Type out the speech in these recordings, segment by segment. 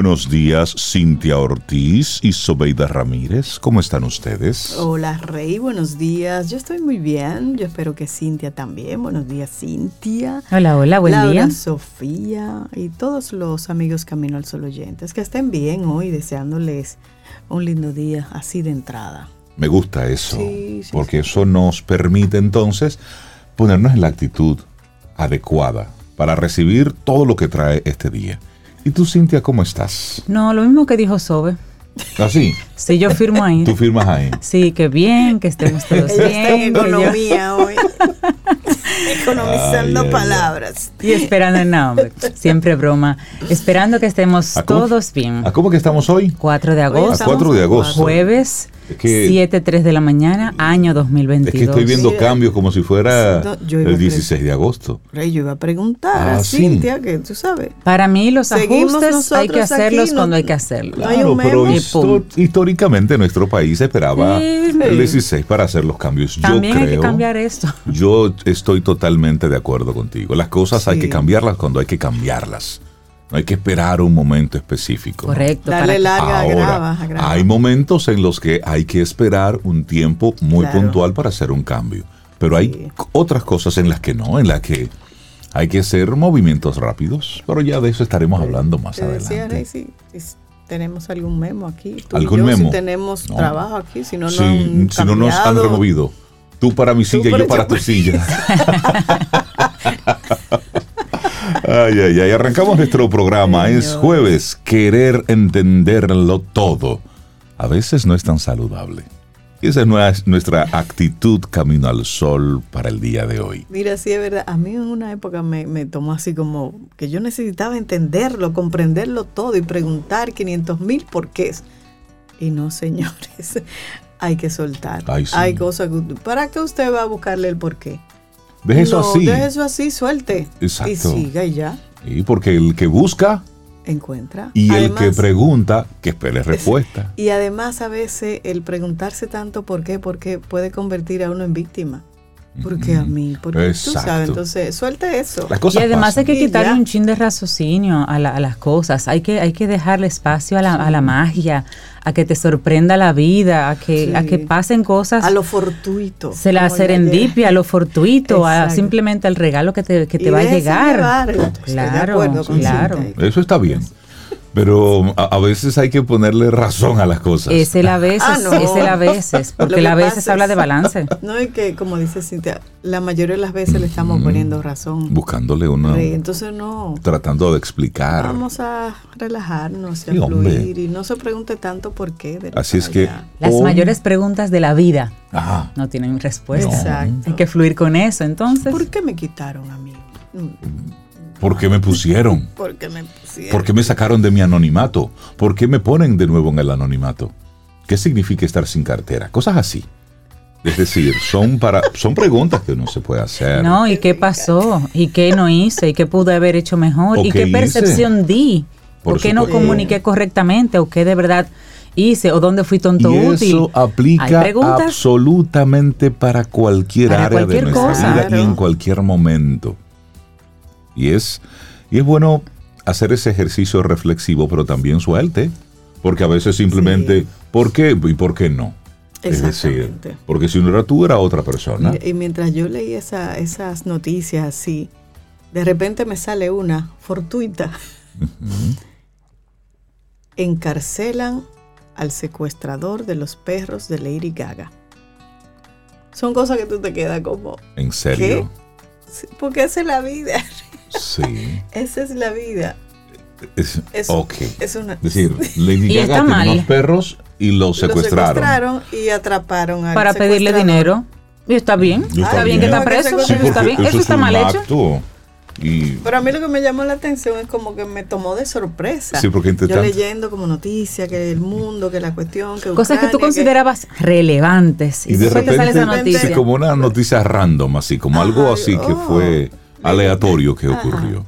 Buenos días, Cintia Ortiz y Sobeida Ramírez. ¿Cómo están ustedes? Hola, Rey. Buenos días. Yo estoy muy bien. Yo espero que Cintia también. Buenos días, Cintia. Hola, hola, buen Laura, día. Sofía y todos los amigos Camino al Sol oyentes. Que estén bien hoy, deseándoles un lindo día así de entrada. Me gusta eso, Sí, sí, porque eso nos permite entonces ponernos en la actitud adecuada para recibir todo lo que trae este día. ¿Y tú, Cintia, cómo estás? No, lo mismo que dijo Sobe. Así, Sí, yo firmo ahí. tú firmas ahí. Sí, que bien, que estemos todos Ella está en bien. economía hoy. Economizando Ay, ay, ay. palabras. Y esperando, no, hombre, siempre broma. Esperando que estemos ¿A todos bien. ¿A cómo que estamos hoy? 4 de A agosto, estamos 4 de a agosto. jueves, Es que- 7, 3 de la mañana, año 2022. Es que estoy viendo Sí, cambios como si fuera yo el 16 de agosto. Rey, yo iba a preguntar Ah, a sí. Cintia, que tú sabes. Para mí los Seguimos ajustes hay que hacerlos aquí, cuando no- hay que hacerlos. Claro, pero histo- históricamente nuestro país esperaba Sí, sí. el 16 para hacer los cambios. Yo También creo, hay que cambiar esto. Yo estoy totalmente de acuerdo contigo. Las cosas hay que cambiarlas cuando hay que cambiarlas. No hay que esperar un momento específico. ¿no? Correcto. Darle para- larga, Ahora, agrava, agrava. hay momentos en los que hay que esperar un tiempo muy Claro. puntual para hacer un cambio. Pero hay Sí. otras cosas en las que no, en las que hay que hacer movimientos rápidos. Pero ya de eso estaremos hablando más Te decía, adelante. Rey, si, si tenemos algún memo aquí. Tú y ¿Algún yo, memo? Si tenemos No. trabajo aquí, si no, Sí, no han si no nos han removido. Tú para mi silla y yo para tu silla. ay, ay, ay. Arrancamos nuestro programa. Es jueves. Querer entenderlo todo. A veces no es tan saludable. Y esa es nue- nuestra actitud camino al sol para el día de hoy. Mira, sí es verdad. A mí en una época me, me tomó así como que yo necesitaba entenderlo, comprenderlo todo y preguntar 500 mil porqués. Y no, señores, hay que soltar. Ay, sí. Hay cosas que... ¿Para qué usted va a buscarle el porqué? Deje eso No, así. Deje eso así, suelte. Exacto. Y siga y ya, Y porque el que busca encuentra. y el que pregunta, que espere respuesta. Y además a veces el preguntarse tanto por qué, porque puede convertir a uno en víctima. ¿Por qué a mí? Porque tú Exacto. sabes, entonces suelte eso. Las cosas Y además pasan. hay que quitarle un chin de raciocinio a, la- a las cosas. Hay que, hay que dejarle espacio a la, a la magia, a que te sorprenda la vida, a que, Sí. a que pasen cosas. A lo fortuito. se la serendipia, a lo fortuito, a simplemente al regalo que te, que te va a llegar. llevar. Estoy de Claro, claro. Eso está bien. Pero a, a veces hay que ponerle razón a las cosas. Es el a veces, Ah, no. es el a veces, porque que el a veces habla es- de balance. No, y que como dice Cintia, la mayoría de las veces le estamos poniendo razón. Buscándole una. Rey, Entonces no. Tratando de explicar. Vamos a relajarnos y a Sí, hombre. fluir y no se pregunte tanto por qué. de Así es que. Las hoy- mayores preguntas de la vida Ajá. no tienen respuesta. Exacto. Hay que fluir con eso, entonces. ¿Por qué me quitaron a mí? Mm, ¿Por qué me pusieron? ¿Por qué me pusieron? ¿Por qué me sacaron de mi anonimato? ¿Por qué me ponen de nuevo en el anonimato? ¿Qué significa estar sin cartera? Cosas así. Es decir, son para son preguntas que uno se puede hacer. No, ¿y qué pasó? ¿Y qué no hice? ¿Y qué pude haber hecho mejor? ¿O ¿Y qué qué hice? percepción di? Por ¿Por qué no comuniqué correctamente? ¿O qué de verdad hice? ¿O dónde fui tonto y útil? eso aplica absolutamente para cualquier Para área cualquier de nuestra cosa. vida y Claro. en cualquier momento. Y es, y es bueno hacer ese ejercicio reflexivo, pero también suelte, porque a veces simplemente, Sí. ¿por qué y por qué no? Es decir, porque si no era tú, era otra persona. Y, y mientras yo leí esa- esas noticias así, de repente me sale una fortuita. Encarcelan al secuestrador de los perros de Lady Gaga. Son cosas que tú te quedas como, En serio. sí, porque esa es la vida, Sí. esa es la vida. Es, Es, ok. es una, Es decir, Lady Gaga tenía mal. unos perros y los Lo secuestraron. secuestraron y atraparon al Para pedirle dinero. Y está bien. Y Está, bien que está preso. Sí, eso está bien. Eso es está mal hecho. acto. Y Pero a mí lo que me llamó la atención es como que me tomó de sorpresa. Sí, porque Yo tanto- leyendo como noticia que el mundo, que la cuestión, que Cosas que tú considerabas relevantes. Y Y, de sale esa repente, noticia. sí, como una noticia random, así como algo así que oh. fue aleatorio que ocurrió.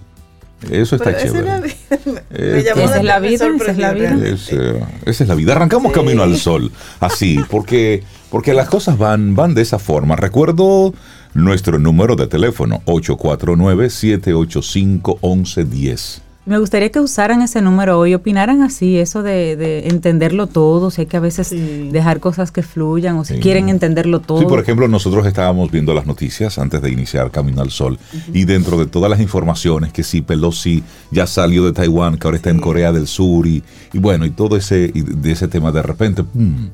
Eso está Pero esa chévere. es la vida. Me- me Eh, Esa es la vida, esa es la vida. Es, eh, esa es la vida. Arrancamos Sí. camino al sol, así, porque, porque las cosas van, van de esa forma. Recuerdo nuestro número de teléfono, 849-785-1110. Me gustaría que usaran ese número hoy, opinaran así, eso de, de entenderlo todo, si hay que a veces Sí. dejar cosas que fluyan o si Sí. quieren entenderlo todo. Sí, por ejemplo, nosotros estábamos viendo las noticias antes de iniciar Camino al Sol y dentro de todas las informaciones que sí, Pelosi ya salió de Taiwán, que ahora está en Corea del Sur y, y bueno, y todo ese, y de ese tema de repente, ¡pum!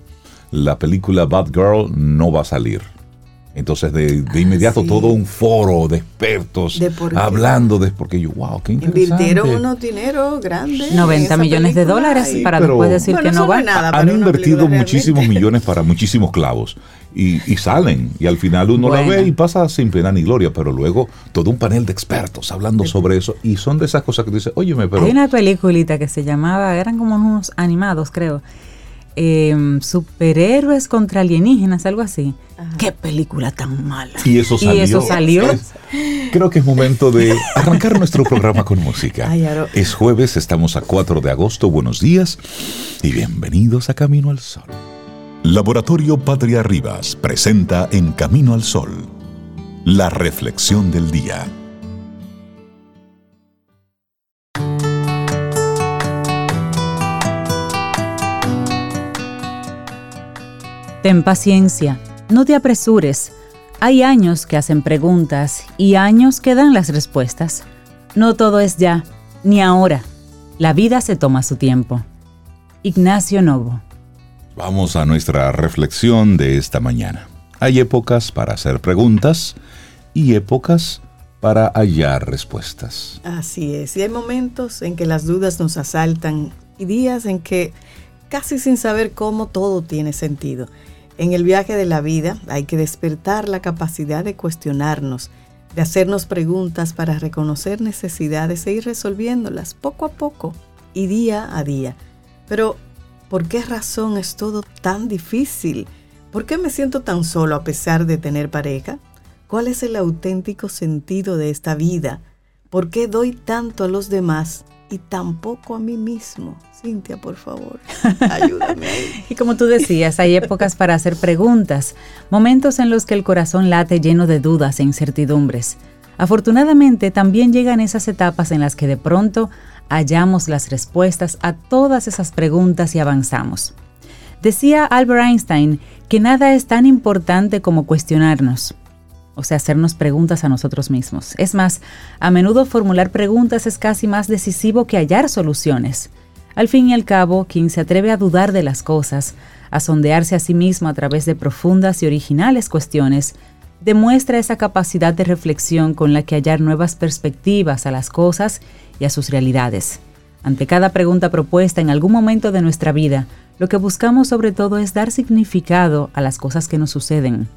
la película Bad Girl no va a salir. Entonces de, de inmediato sí. todo un foro de expertos De por qué. hablando de porque yo, wow, qué interesante. Invirtieron unos dinero grandes. 90 millones de dólares para pero- después decir Bueno, que no va. nada. Han invertido muchísimos realmente. millones para muchísimos clavos y, y salen y al final uno Bueno. la ve y pasa sin pena ni gloria, pero luego todo un panel de expertos hablando sobre eso y son de esas cosas que dices, óyeme, pero Hay una peliculita que se llamaba, eran como unos animados, creo. Em, superhéroes contra alienígenas, algo así. Qué película tan mala. y eso salió. Y eso salió. Es- creo que es momento de arrancar nuestro programa con música. Ay. Es jueves, estamos a 4 de agosto. Buenos días y bienvenidos a Camino al Sol. Laboratorio Patria Rivas presenta En Camino al Sol, la reflexión del día. Ten paciencia, no te apresures. Hay años que hacen preguntas y años que dan las respuestas. No todo es ya, ni ahora. La vida se toma su tiempo. Ignacio Novo. Vamos a nuestra reflexión de esta mañana. Hay épocas para hacer preguntas y épocas para hallar respuestas. Así es. Y hay momentos en que las dudas nos asaltan y días en que casi sin saber cómo todo tiene sentido. En el viaje de la vida hay que despertar la capacidad de cuestionarnos, de hacernos preguntas para reconocer necesidades e ir resolviéndolas poco a poco y día a día. Pero, ¿por qué razón es todo tan difícil? ¿Por qué me siento tan solo a pesar de tener pareja? ¿Cuál es el auténtico sentido de esta vida? ¿Por qué doy tanto a los demás y tan poco a mí mismo? Cintia, por favor, ayúdame. Y como tú decías, hay épocas para hacer preguntas, momentos en los que el corazón late lleno de dudas e incertidumbres. Afortunadamente, también llegan esas etapas en las que de pronto hallamos las respuestas a todas esas preguntas y avanzamos. Decía Albert Einstein que nada es tan importante como cuestionarnos, o sea, hacernos preguntas a nosotros mismos. Es más, a menudo formular preguntas es casi más decisivo que hallar soluciones. Al fin y al cabo, quien se atreve a dudar de las cosas, a sondearse a sí mismo a través de profundas y originales cuestiones, demuestra esa capacidad de reflexión con la que hallar nuevas perspectivas a las cosas y a sus realidades. Ante cada pregunta propuesta en algún momento de nuestra vida, lo que buscamos sobre todo es dar significado a las cosas que nos suceden.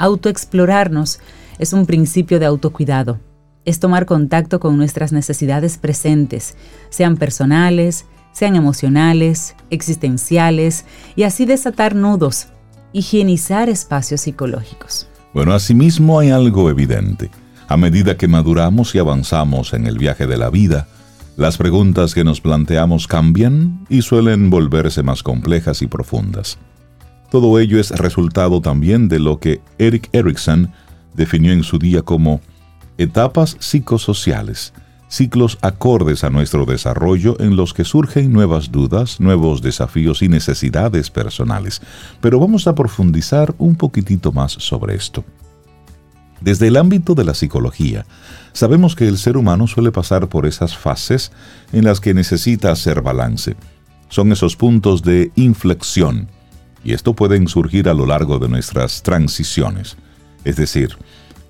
Autoexplorarnos es un principio de autocuidado. Es tomar contacto con nuestras necesidades presentes, sean personales, sean emocionales, existenciales, y así desatar nudos, higienizar espacios psicológicos. Bueno, asimismo hay algo evidente. A medida que maduramos y avanzamos en el viaje de la vida, las preguntas que nos planteamos cambian y suelen volverse más complejas y profundas. Todo ello es resultado también de lo que Eric Erickson definió en su día como etapas psicosociales, ciclos acordes a nuestro desarrollo en los que surgen nuevas dudas, nuevos desafíos y necesidades personales. Pero vamos a profundizar un poquitito más sobre esto. Desde el ámbito de la psicología, sabemos que el ser humano suele pasar por esas fases en las que necesita hacer balance. Son esos puntos de inflexión, y esto pueden surgir a lo largo de nuestras transiciones, es decir,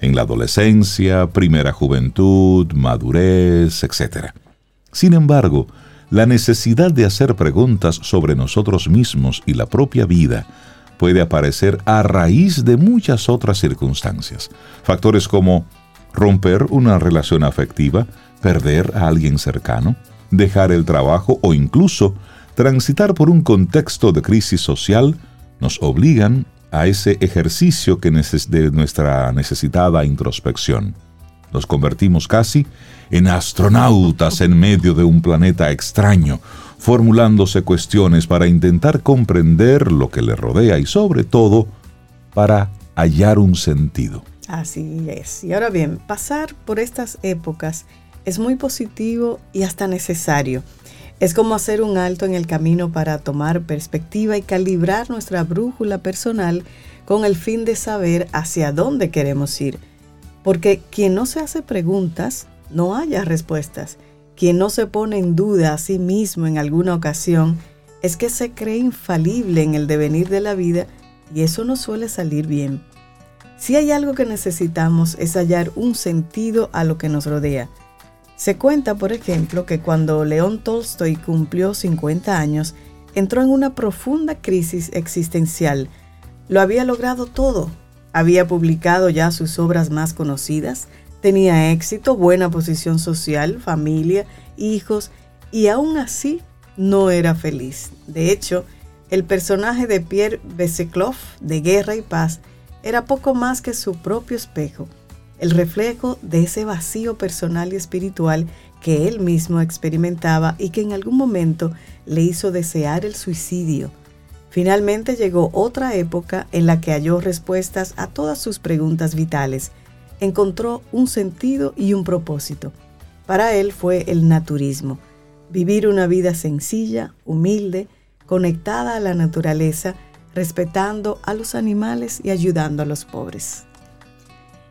en la adolescencia, primera juventud, madurez, etc. Sin embargo, la necesidad de hacer preguntas sobre nosotros mismos y la propia vida puede aparecer a raíz de muchas otras circunstancias. Factores como romper una relación afectiva, perder a alguien cercano, dejar el trabajo o incluso transitar por un contexto de crisis social nos obligan a ese ejercicio que de nuestra necesitada introspección. Nos convertimos casi en astronautas en medio de un planeta extraño, formulándose cuestiones para intentar comprender lo que le rodea y sobre todo para hallar un sentido. Así es. Y ahora bien, pasar por estas épocas es muy positivo y hasta necesario. Es como hacer un alto en el camino para tomar perspectiva y calibrar nuestra brújula personal con el fin de saber hacia dónde queremos ir. Porque quien no se hace preguntas, no haya respuestas. Quien no se pone en duda a sí mismo en alguna ocasión, es que se cree infalible en el devenir de la vida y eso no suele salir bien. Si hay algo que necesitamos es hallar un sentido a lo que nos rodea se cuenta, por ejemplo, que cuando León Tolstoy cumplió 50 años, entró en una profunda crisis existencial. Lo había logrado todo. Había publicado ya sus obras más conocidas, tenía éxito, buena posición social, familia, hijos, y aún así no era feliz. De hecho, el personaje de Pierre Beseklov de Guerra y Paz era poco más que su propio espejo el reflejo de ese vacío personal y espiritual que él mismo experimentaba y que en algún momento le hizo desear el suicidio. Finalmente llegó otra época en la que halló respuestas a todas sus preguntas vitales, encontró un sentido y un propósito. Para él fue el naturismo, vivir una vida sencilla, humilde, conectada a la naturaleza, respetando a los animales y ayudando a los pobres.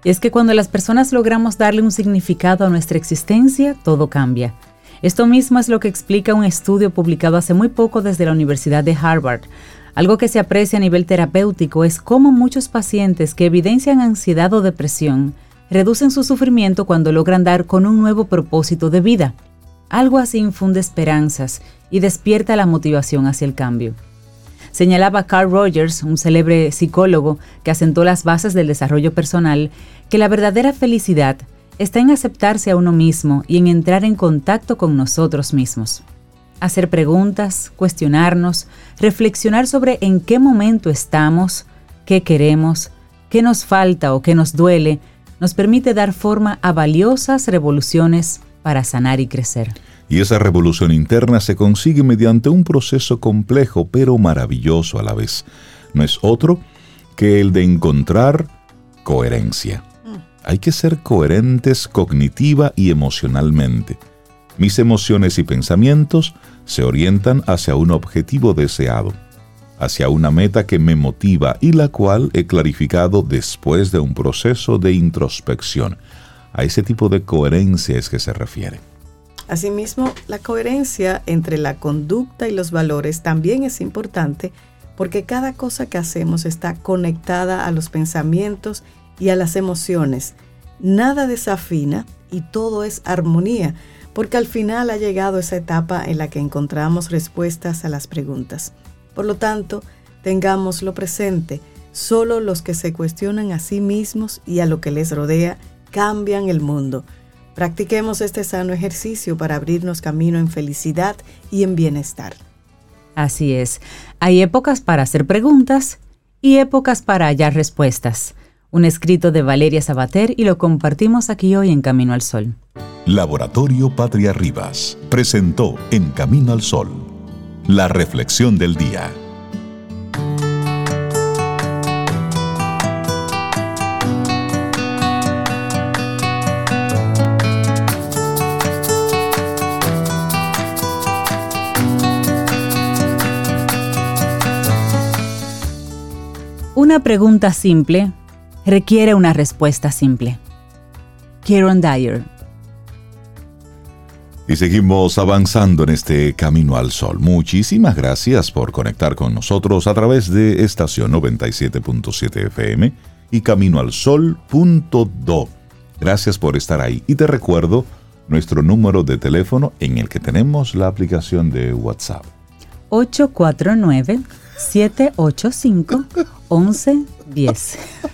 Es que cuando las personas logramos darle un significado a nuestra existencia, todo cambia. Esto mismo es lo que explica un estudio publicado hace muy poco desde la Universidad de Harvard. Algo que se aprecia a nivel terapéutico es cómo muchos pacientes que evidencian ansiedad o depresión reducen su sufrimiento cuando logran dar con un nuevo propósito de vida. Algo así infunde esperanzas y despierta la motivación hacia el cambio. Señalaba Carl Rogers, un célebre psicólogo que asentó las bases del desarrollo personal, que la verdadera felicidad está en aceptarse a uno mismo y en entrar en contacto con nosotros mismos. Hacer preguntas, cuestionarnos, reflexionar sobre en qué momento estamos, qué queremos, qué nos falta o qué nos duele, nos permite dar forma a valiosas revoluciones para sanar y crecer. Y esa revolución interna se consigue mediante un proceso complejo pero maravilloso a la vez. No es otro que el de encontrar coherencia. Hay que ser coherentes cognitiva y emocionalmente. Mis emociones y pensamientos se orientan hacia un objetivo deseado, hacia una meta que me motiva y la cual he clarificado después de un proceso de introspección. A ese tipo de coherencia es que se refiere. Asimismo, la coherencia entre la conducta y los valores también es importante porque cada cosa que hacemos está conectada a los pensamientos y a las emociones. Nada desafina y todo es armonía, porque al final ha llegado esa etapa en la que encontramos respuestas a las preguntas. Por lo tanto, tengámoslo presente, solo los que se cuestionan a sí mismos y a lo que les rodea cambian el mundo. Practiquemos este sano ejercicio para abrirnos camino en felicidad y en bienestar. Así es, hay épocas para hacer preguntas y épocas para hallar respuestas. Un escrito de Valeria Sabater y lo compartimos aquí hoy en Camino al Sol. Laboratorio Patria Rivas presentó En Camino al Sol, la reflexión del día. Una pregunta simple requiere una respuesta simple. Kieron Dyer. Y seguimos avanzando en este camino al sol. Muchísimas gracias por conectar con nosotros a través de estación 97.7 FM y caminoalsol.do. Gracias por estar ahí. Y te recuerdo nuestro número de teléfono en el que tenemos la aplicación de WhatsApp. 849 785 1110.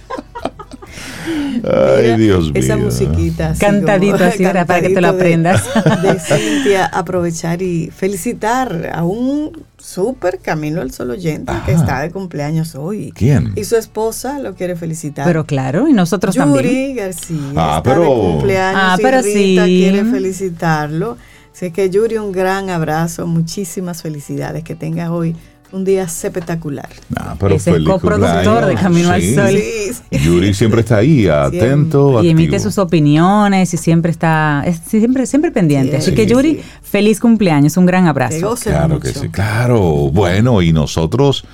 Ay, Dios mío. Esa musiquita. así Cantadito como- así, ¿verdad? Para que te lo de- aprendas. De, Cintia, aprovechar y felicitar a un súper Camino al Sol oyente que está de cumpleaños hoy. ¿Quién? Y su esposa lo quiere felicitar. Pero claro, y nosotros Yuri también. García Ah, está pero- de cumpleaños Ah, y pero Rita sí. quiere felicitarlo. Así que Yuri, un gran abrazo, muchísimas felicidades, que tengas hoy un día espectacular. Ah, pero es feliz coproductor de Camino al. Sol. Sí, sí. Yuri siempre está ahí, atento, Y emite activo. sus opiniones y siempre está, es siempre, siempre pendiente. Sí, Así que Yuri, sí. feliz cumpleaños, un gran abrazo. Claro mucho. que sí, claro. Bueno, y nosotros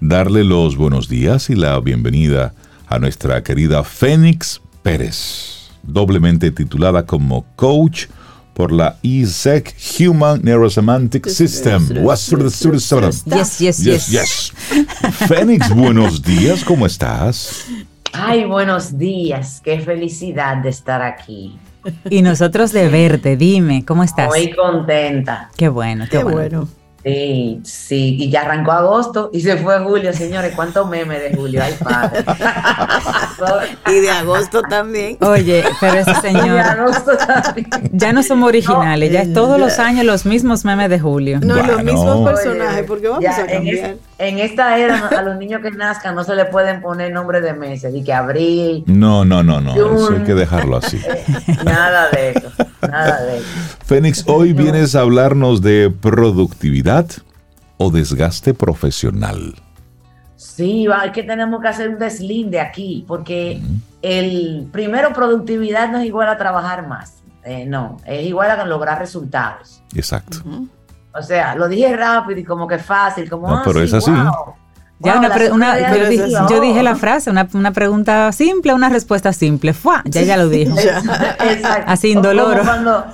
darle los buenos días y la bienvenida a nuestra querida Fénix Pérez, doblemente titulada como coach por la ESEC Human Neurosemantic System. Yes, yes, Yes, yes. yes. Fénix, buenos días, ¿cómo estás? Ay, buenos días. Qué felicidad de estar aquí. Y nosotros de verte, dime, ¿cómo estás? Muy contenta. Qué bueno, qué, Qué bueno. bueno. Sí, sí. Y ya arrancó agosto y se fue julio, señores. ¿Cuántos memes de julio? Ay, padre. Y de agosto también. Oye, pero ese Y señor, agosto también. ya no somos originales, ya es todos los años los mismos memes de Julio. No, los mismos personajes, porque vamos ya a cambiar. En esta era a los niños que nazcan no se le pueden poner nombre de meses, y que abril, No, no, no, no, eso hay que dejarlo así. nada de eso, nada de eso. Fénix, hoy vienes a hablarnos de productividad o desgaste profesional. Sí, va, es que tenemos que hacer un deslinde aquí, porque el primero productividad no es igual a trabajar más, eh, no, es igual a lograr resultados. Exacto. O sea, lo dije rápido y como que fácil, como No, ah, pero sí, es así. wow. Ya Wow, una pre- una- yo, así, dije la oh. frase, una, una pregunta simple, una respuesta simple. ¡Fua! Ya ella lo dijo. Exacto. Así, indoloro. Como cuando,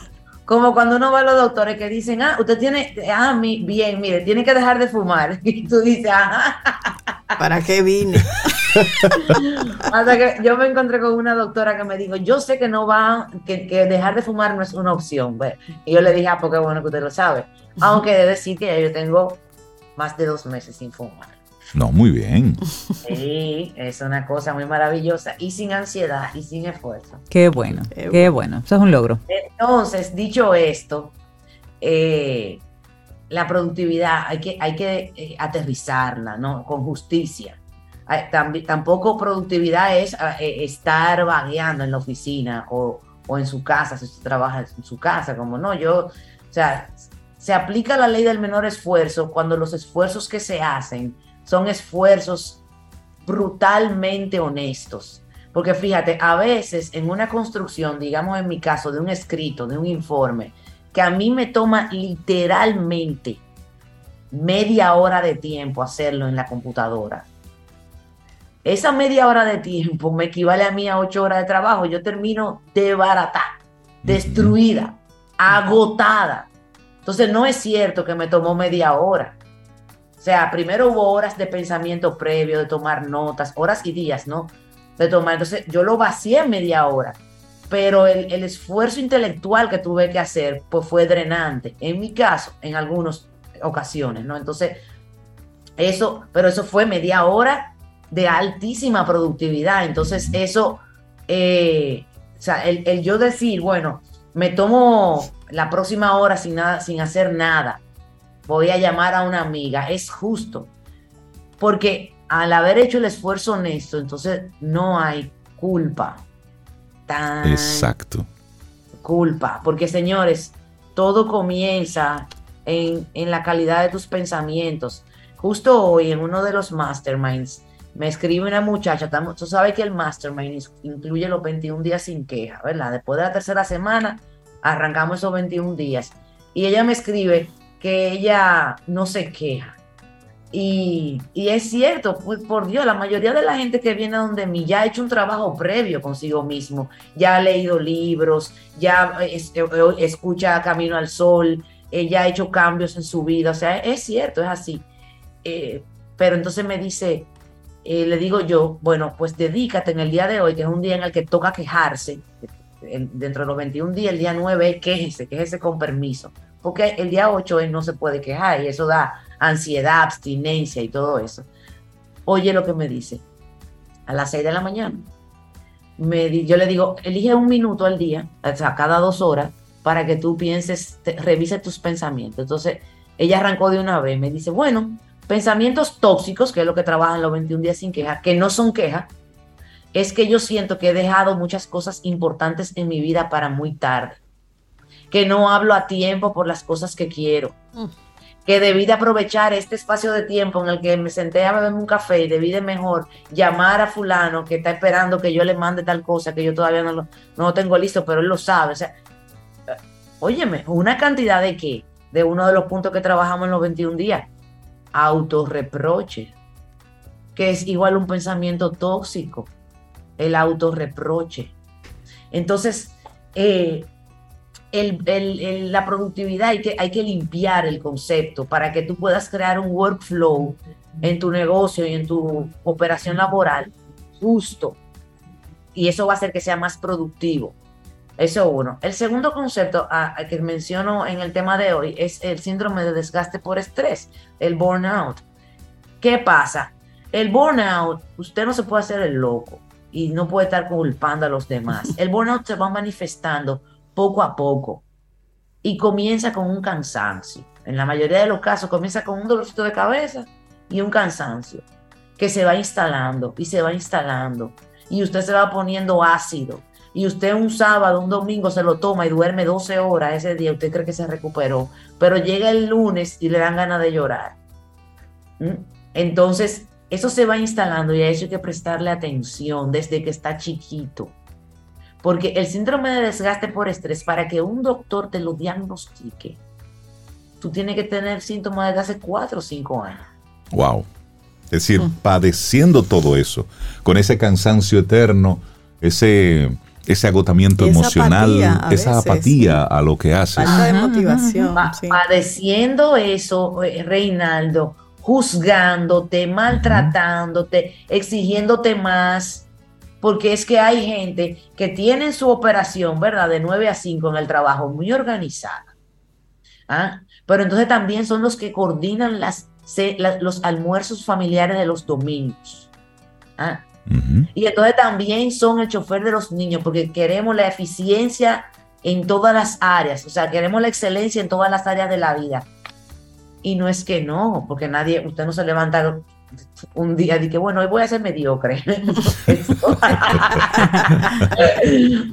como cuando uno va a los doctores que dicen, ah, usted tiene, ah, mi, bien, mire, tiene que dejar de fumar. Y tú dices, ajá. ¿Para qué vine? Hasta que yo me encontré con una doctora que me dijo, yo sé que no va, que, que dejar de fumar no es una opción. ve. Y yo le dije, ah, porque bueno que usted lo sabe. Aunque he de decir que ya yo tengo más de dos meses sin fumar. No, muy bien. Sí, es una cosa muy maravillosa y sin ansiedad y sin esfuerzo. Qué bueno, Qué qué bueno. Eso es un logro. Entonces, dicho esto, eh, la productividad hay que, hay que eh, aterrizarla, ¿no? Con justicia. Tampoco productividad es ah, eh, estar vagueando en la oficina o, o en su casa, si usted trabaja en su casa, como no, yo, o sea, se aplica la ley del menor esfuerzo cuando los esfuerzos que se hacen son esfuerzos brutalmente honestos. Porque fíjate, a veces en una construcción, digamos en mi caso, de un escrito, de un informe, que a mí me toma literalmente media hora de tiempo hacerlo en la computadora. Esa media hora de tiempo me equivale a mí a ocho horas de trabajo. Yo termino de barata, destruida, agotada. Entonces no es cierto que me tomó media hora. O sea, primero hubo horas de pensamiento previo, de tomar notas, horas y días, ¿no? De tomar. Entonces yo lo vacié en media hora, pero el, esfuerzo intelectual que tuve que hacer pues fue drenante. En mi caso, en algunas ocasiones, ¿no? Entonces, eso, pero eso fue media hora de altísima productividad. Entonces, eso, eh, o sea, el, el yo decir, bueno, me tomo la próxima hora sin, nada, sin hacer nada, voy a llamar a una amiga, es justo, porque al haber hecho el esfuerzo honesto, entonces no hay culpa. Tan Exacto. culpa, porque señores, todo comienza en, en la calidad de tus pensamientos. Justo hoy en uno de los masterminds me escribe una muchacha, tú sabes que el mastermind incluye los 21 días sin queja, ¿verdad? Después de la tercera semana arrancamos esos 21 días y ella me escribe que ella no se queja. Y, y es cierto, pues, por Dios, la mayoría de la gente que viene a donde mí ya ha hecho un trabajo previo consigo mismo, ya ha leído libros, ya eh, eh, escucha Camino al Sol, eh, ya ha hecho cambios en su vida, o sea, es cierto, es así. Eh, pero entonces me dice, eh, le digo yo, bueno, pues dedícate en el día de hoy, que es un día en el que toca quejarse, dentro de los 21 días, el día 9 es quéjese, quéjese con permiso, porque el día 8 él no se puede quejar y eso da ansiedad, abstinencia y todo eso. Oye lo que me dice, a las 6 de la mañana, me yo le digo, elige un minuto al día, o sea, cada dos horas, para que tú pienses, revise tus pensamientos. Entonces, ella arrancó de una vez, me dice, bueno, pensamientos tóxicos, que es lo que trabajan los 21 días sin queja, que no son quejas, es que yo siento que he dejado muchas cosas importantes en mi vida para muy tarde, que no hablo a tiempo por las cosas que quiero, mm. que debí de aprovechar este espacio de tiempo en el que me senté a beberme un café y debí de mejor llamar a fulano que está esperando que yo le mande tal cosa que yo todavía no lo, no lo tengo listo, pero él lo sabe. O sea, óyeme, una cantidad de qué? De uno de los puntos que trabajamos en los 21 días. Autorreproche, que es igual un pensamiento tóxico, el autorreproche. Entonces, eh, la productividad hay que, hay que limpiar el concepto para que tú puedas crear un workflow en tu negocio y en tu operación laboral justo. Y eso va a hacer que sea más productivo. Eso uno. El segundo concepto que menciono en el tema de hoy es el síndrome de desgaste por estrés, el burnout. ¿Qué pasa? El burnout, usted no se puede hacer el loco y no puede estar culpando a los demás. El burnout se va manifestando poco a poco y comienza con un cansancio. En la mayoría de los casos comienza con un dolorcito de cabeza y un cansancio que se va instalando y se va instalando y usted se va poniendo ácido y usted un sábado, un domingo se lo toma y duerme 12 horas ese día, usted cree que se recuperó, pero llega el lunes y le dan ganas de llorar. ¿Mm? Entonces, eso se va instalando y a eso hay que prestarle atención desde que está chiquito. Porque el síndrome de desgaste por estrés, para que un doctor te lo diagnostique, tú tienes que tener síntomas desde hace 4 o 5 años. Wow. Es decir, mm. padeciendo todo eso, con ese cansancio eterno, ese ese agotamiento emocional, esa apatía a lo que hace. Falta de motivación. Padeciendo eso, eh, Reinaldo, juzgándote, maltratándote, exigiéndote más, porque es que hay gente que tiene su operación, ¿verdad? De 9 a 5 en el trabajo, muy organizada. ¿ah? Pero entonces también son los que coordinan las, los almuerzos familiares de los domingos. ¿ah? Y entonces también son el chofer de los niños, porque queremos la eficiencia en todas las áreas, o sea, queremos la excelencia en todas las áreas de la vida. Y no es que no, porque nadie, usted no se levanta un día y que bueno, hoy voy a ser mediocre.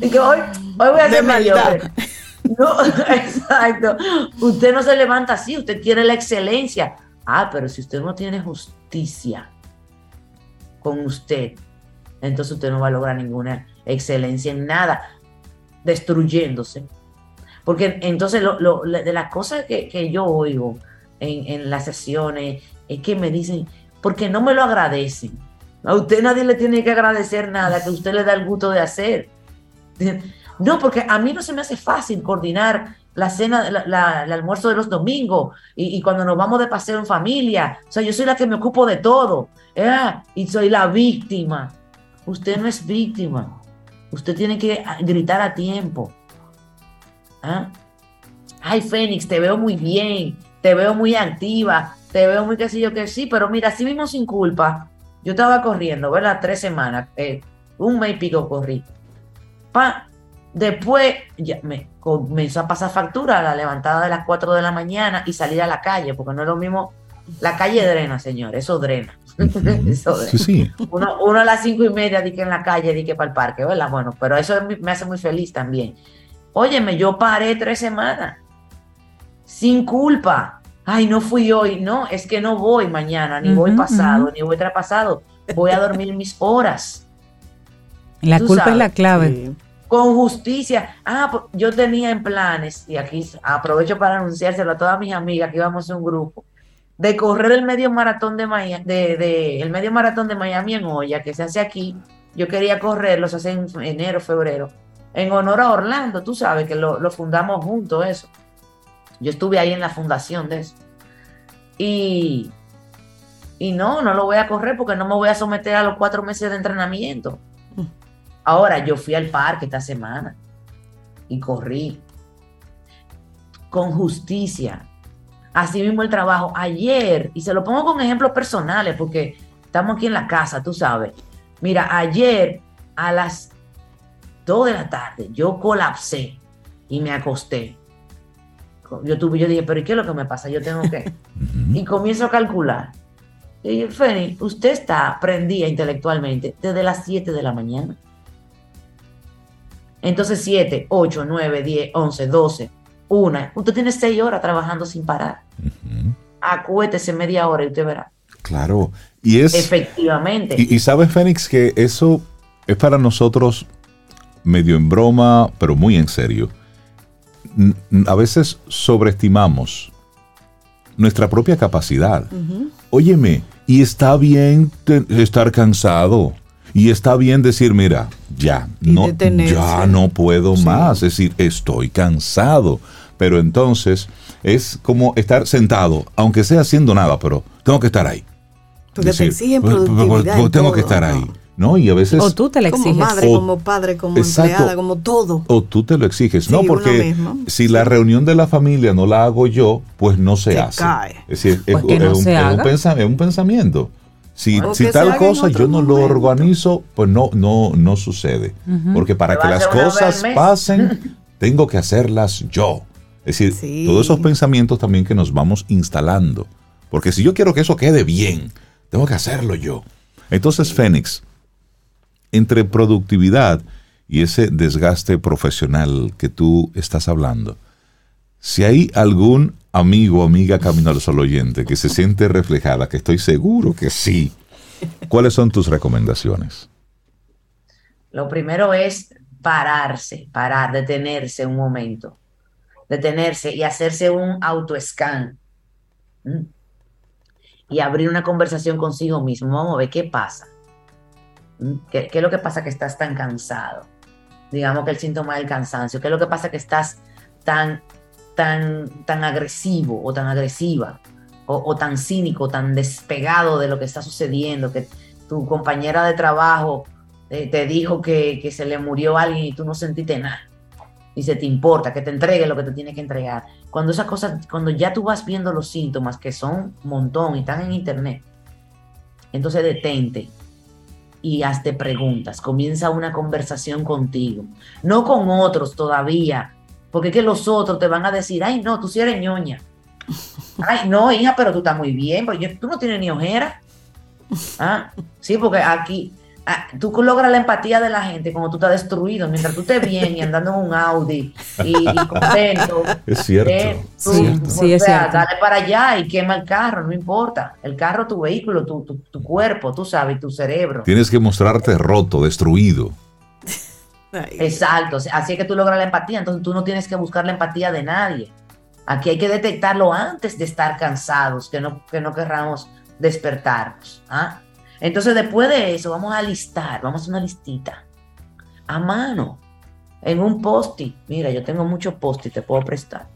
que hoy, hoy voy a ser mediocre. No, exacto. Usted no se levanta así, usted quiere la excelencia. Ah, pero si usted no tiene justicia, con usted, entonces usted no va a lograr ninguna excelencia en nada, destruyéndose. Porque entonces lo, de las cosas que, yo oigo en, las sesiones es que me dicen, porque no me lo agradecen. A usted nadie le tiene que agradecer nada que usted le da el gusto de hacer. No, porque a mí no se me hace fácil coordinar la cena, el almuerzo de los domingos y, cuando nos vamos de paseo en familia. O sea, yo soy la que me ocupo de todo ¿eh? y soy la víctima. Usted no es víctima. Usted tiene que gritar a tiempo. ¿Ah? Ay, Fénix, te veo muy bien, te veo muy activa, te veo muy que sí, yo que sí, pero mira, así mismo sin culpa. Yo estaba corriendo, ¿verdad? Tres semanas, eh, un mes y pico corrí. Pa, Después ya me comenzó a pasar factura a la levantada de las 4 de la mañana y salir a la calle, porque no es lo mismo. La calle drena, señor, eso drena. eso drena. Sí, sí. Uno, a las cinco y media di que en la calle, di que para el parque, ¿verdad? Bueno, pero eso me hace muy feliz también. Óyeme, yo paré tres semanas sin culpa. Ay, no fui hoy. No, es que no voy mañana, ni voy pasado, ni voy traspasado. Voy a dormir mis horas. La culpa es la clave con justicia. Ah, pues, yo tenía en planes, y aquí aprovecho para anunciárselo a todas mis amigas que íbamos a un grupo, de correr el medio maratón de Miami, de, el medio maratón de Miami en Olla, que se hace aquí. Yo quería correrlo, se hace en enero, febrero, en honor a Orlando, tú sabes que lo, lo fundamos juntos eso. Yo estuve ahí en la fundación de eso. Y, y no, no lo voy a correr porque no me voy a someter a los cuatro meses de entrenamiento. Ahora, yo fui al parque esta semana y corrí con justicia. Así mismo el trabajo. Ayer, y se lo pongo con ejemplos personales porque estamos aquí en la casa, tú sabes. Mira, ayer a las 2 de la tarde, yo colapsé y me acosté. Yo, tuve, yo dije, pero ¿y qué es lo que me pasa? Yo tengo que... y comienzo a calcular. Y dije, Feni, usted está prendida intelectualmente desde las 7 de la mañana. Entonces 7, 8, 9, 10, 11, 12, 1. Usted tiene 6 horas trabajando sin parar. Acuétese media hora y usted verá. Claro. Y es. Efectivamente. Y, y sabes, Fénix, que eso es para nosotros medio en broma, pero muy en serio. A veces sobreestimamos nuestra propia capacidad. Óyeme, y está bien estar cansado. Y está bien decir, mira, ya, no, ya no puedo más. Es decir, estoy cansado. Pero entonces es como estar sentado, aunque sea haciendo nada, pero tengo que estar ahí. Porque te exigen productividad. tengo que estar ahí. ¿no? Y a veces... O tú te lo exiges. Como madre, como padre, como empleada, como todo. O tú te lo exiges, ¿no? Porque si la reunión de la familia no la hago yo, pues no se, hace. Es decir, es, un, pensamiento. Si, tal cosa yo no lo organizo, pues no, no, no sucede. Porque para que las cosas pasen, tengo que hacerlas yo. Es decir, todos esos pensamientos también que nos vamos instalando. Porque si yo quiero que eso quede bien, tengo que hacerlo yo. Entonces, Fénix, entre productividad y ese desgaste profesional que tú estás hablando, si hay algún amigo o amiga Camino al Sol oyente que se siente reflejada, que estoy seguro que sí, ¿cuáles son tus recomendaciones? Lo primero es pararse, parar, detenerse un momento, detenerse y hacerse un autoescan y abrir una conversación consigo mismo. Vamos a ver qué pasa. ¿Qué, es lo que pasa que estás tan cansado? Digamos que el síntoma del cansancio. ¿Qué es lo que pasa que estás tan, tan, tan agresivo o tan agresiva? O, tan cínico, tan despegado de lo que está sucediendo, que tu compañera de trabajo eh, te dijo que, que, se le murió alguien y tú no sentiste nada. Y se te importa, que te entregue lo que te tiene que entregar. Cuando esas cosas, cuando ya tú vas viendo los síntomas, que son un montón y están en internet, entonces detente, y hazte preguntas. Comienza una conversación contigo, no con otros todavía, porque es que los otros te van a decir, ay, no, tú sí eres ñoña. Ay, no, hija, pero tú estás muy bien, porque tú no tienes ni ojera. Ah, sí, porque aquí, tú logras la empatía de la gente cuando tú estás destruido, mientras tú estés bien y andando en un Audi y, contento. Es cierto. Eh, sí, es cierto. Dale para allá y quema el carro, no importa. El carro, tu vehículo, tu, tu, cuerpo, tú sabes, tu cerebro. Tienes que mostrarte roto, destruido. Exacto, así es que tú logras la empatía, entonces tú no tienes que buscar la empatía de nadie. Aquí hay que detectarlo antes de estar cansados, que no, que no querramos despertarnos. ¿ah? Entonces, después de eso, vamos a listar, vamos a hacer una listita a mano, en un post-it. Mira, yo tengo muchos post-it, te puedo prestar.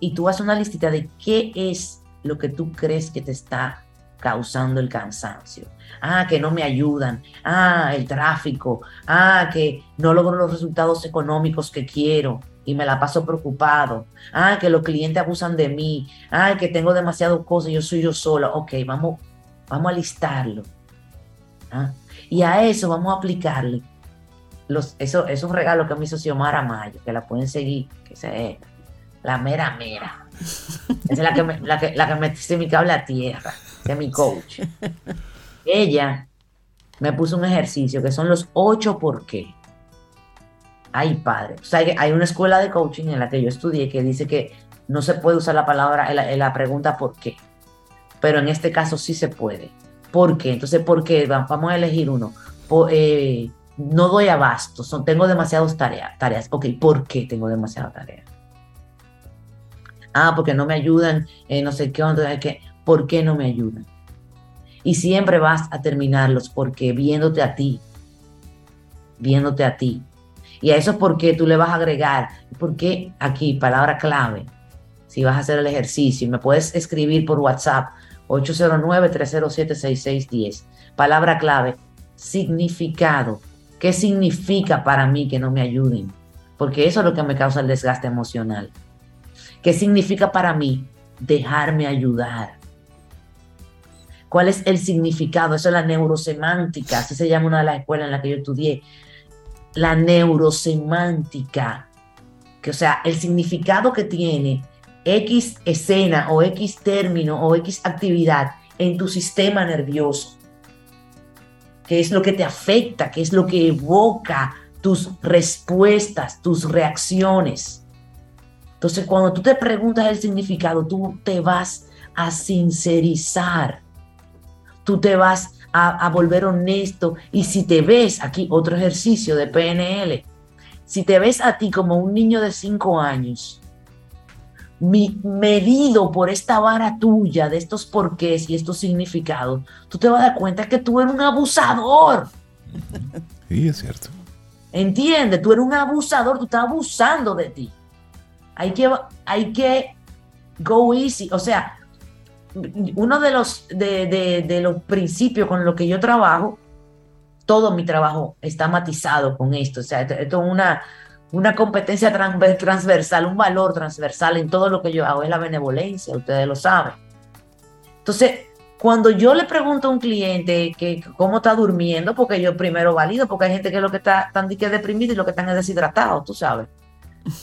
Y tú haces una listita de qué es lo que tú crees que te está causando el cansancio. Ah, que no me ayudan. Ah, el tráfico. Ah, que no logro los resultados económicos que quiero y me la paso preocupado. Ah, que los clientes abusan de mí. Ah, que tengo demasiadas cosas y yo soy yo sola. Ok, vamos Vamos a listarlo. ¿ah? Y a eso vamos a aplicarle. Los, eso es un regalo que me hizo Xiomara Mayo, que la pueden seguir, que es la mera mera. Esa es la que me, la que, la me mi cable a tierra, es mi coach. Ella me puso un ejercicio que son los ocho por qué. Ay, padre. O sea, hay una escuela de coaching en la que yo estudié que dice que no se puede usar la palabra, la, la pregunta por qué pero en este caso sí se puede. ¿Por qué? Entonces, ¿por qué? Vamos a elegir uno. Eh, no doy abasto, tengo demasiadas tareas, tareas. Ok, ¿por qué tengo demasiadas tareas? Ah, porque no me ayudan, eh, no sé qué onda, ¿por qué no me ayudan? Y siempre vas a terminarlos porque viéndote a ti, viéndote a ti. Y a eso es porque tú le vas a agregar, porque aquí, palabra clave, si vas a hacer el ejercicio, me puedes escribir por WhatsApp 809-307-6610. Palabra clave, significado. ¿Qué significa para mí que no me ayuden? Porque eso es lo que me causa el desgaste emocional. ¿Qué significa para mí dejarme ayudar? ¿Cuál es el significado? Eso es la neurosemántica, así se llama una de las escuelas en las que yo estudié. la neurosemántica, que o sea, el significado que tiene X escena o X término o X actividad en tu sistema nervioso. ¿Qué es lo que te afecta? ¿Qué es lo que evoca tus respuestas, tus reacciones? Entonces, cuando tú te preguntas el significado, tú te vas a sincerizar, tú te vas a, volver honesto. Y si te ves, aquí otro ejercicio de PNL, si te ves a ti como un niño de cinco años, medido por esta vara tuya de estos porqués y estos significados, tú te vas a dar cuenta que tú eres un abusador. Sí, es cierto. Entiende, tú eres un abusador, tú estás abusando de ti. Hay que, hay que go easy, o sea, uno de los, de, los principios con los que yo trabajo, todo mi trabajo está matizado con esto. O sea, esto, es una, una competencia transversal, un valor transversal en todo lo que yo hago, es la benevolencia, ustedes lo saben. Entonces, cuando yo le pregunto a un cliente que cómo está durmiendo, porque yo primero valido, porque hay gente que lo que está tan deprimido y lo que están es deshidratado, tú sabes.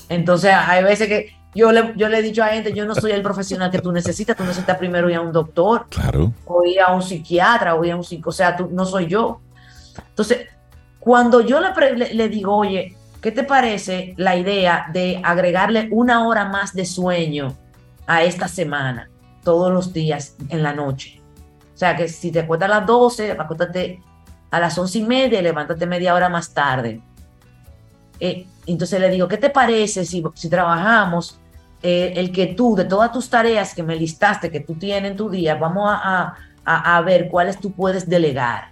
Entonces, hay veces que yo le, yo le he dicho a gente, yo no soy el profesional que tú necesitas, tú necesitas primero ir a un doctor, claro. o ir a un psiquiatra, o ir a un psico, o sea, tú, no soy yo. Entonces, cuando yo le, le, digo, oye, ¿qué te parece la idea de agregarle una hora más de sueño a esta semana, todos los días en la noche? O sea, que si te acuestas a las 12, acuéstate a las once y media y levántate media hora más tarde. Eh, entonces le digo, ¿qué te parece si, si trabajamos eh, el que tú, de todas tus tareas que me listaste, que tú tienes en tu día, vamos a, a, a ver cuáles tú puedes delegar?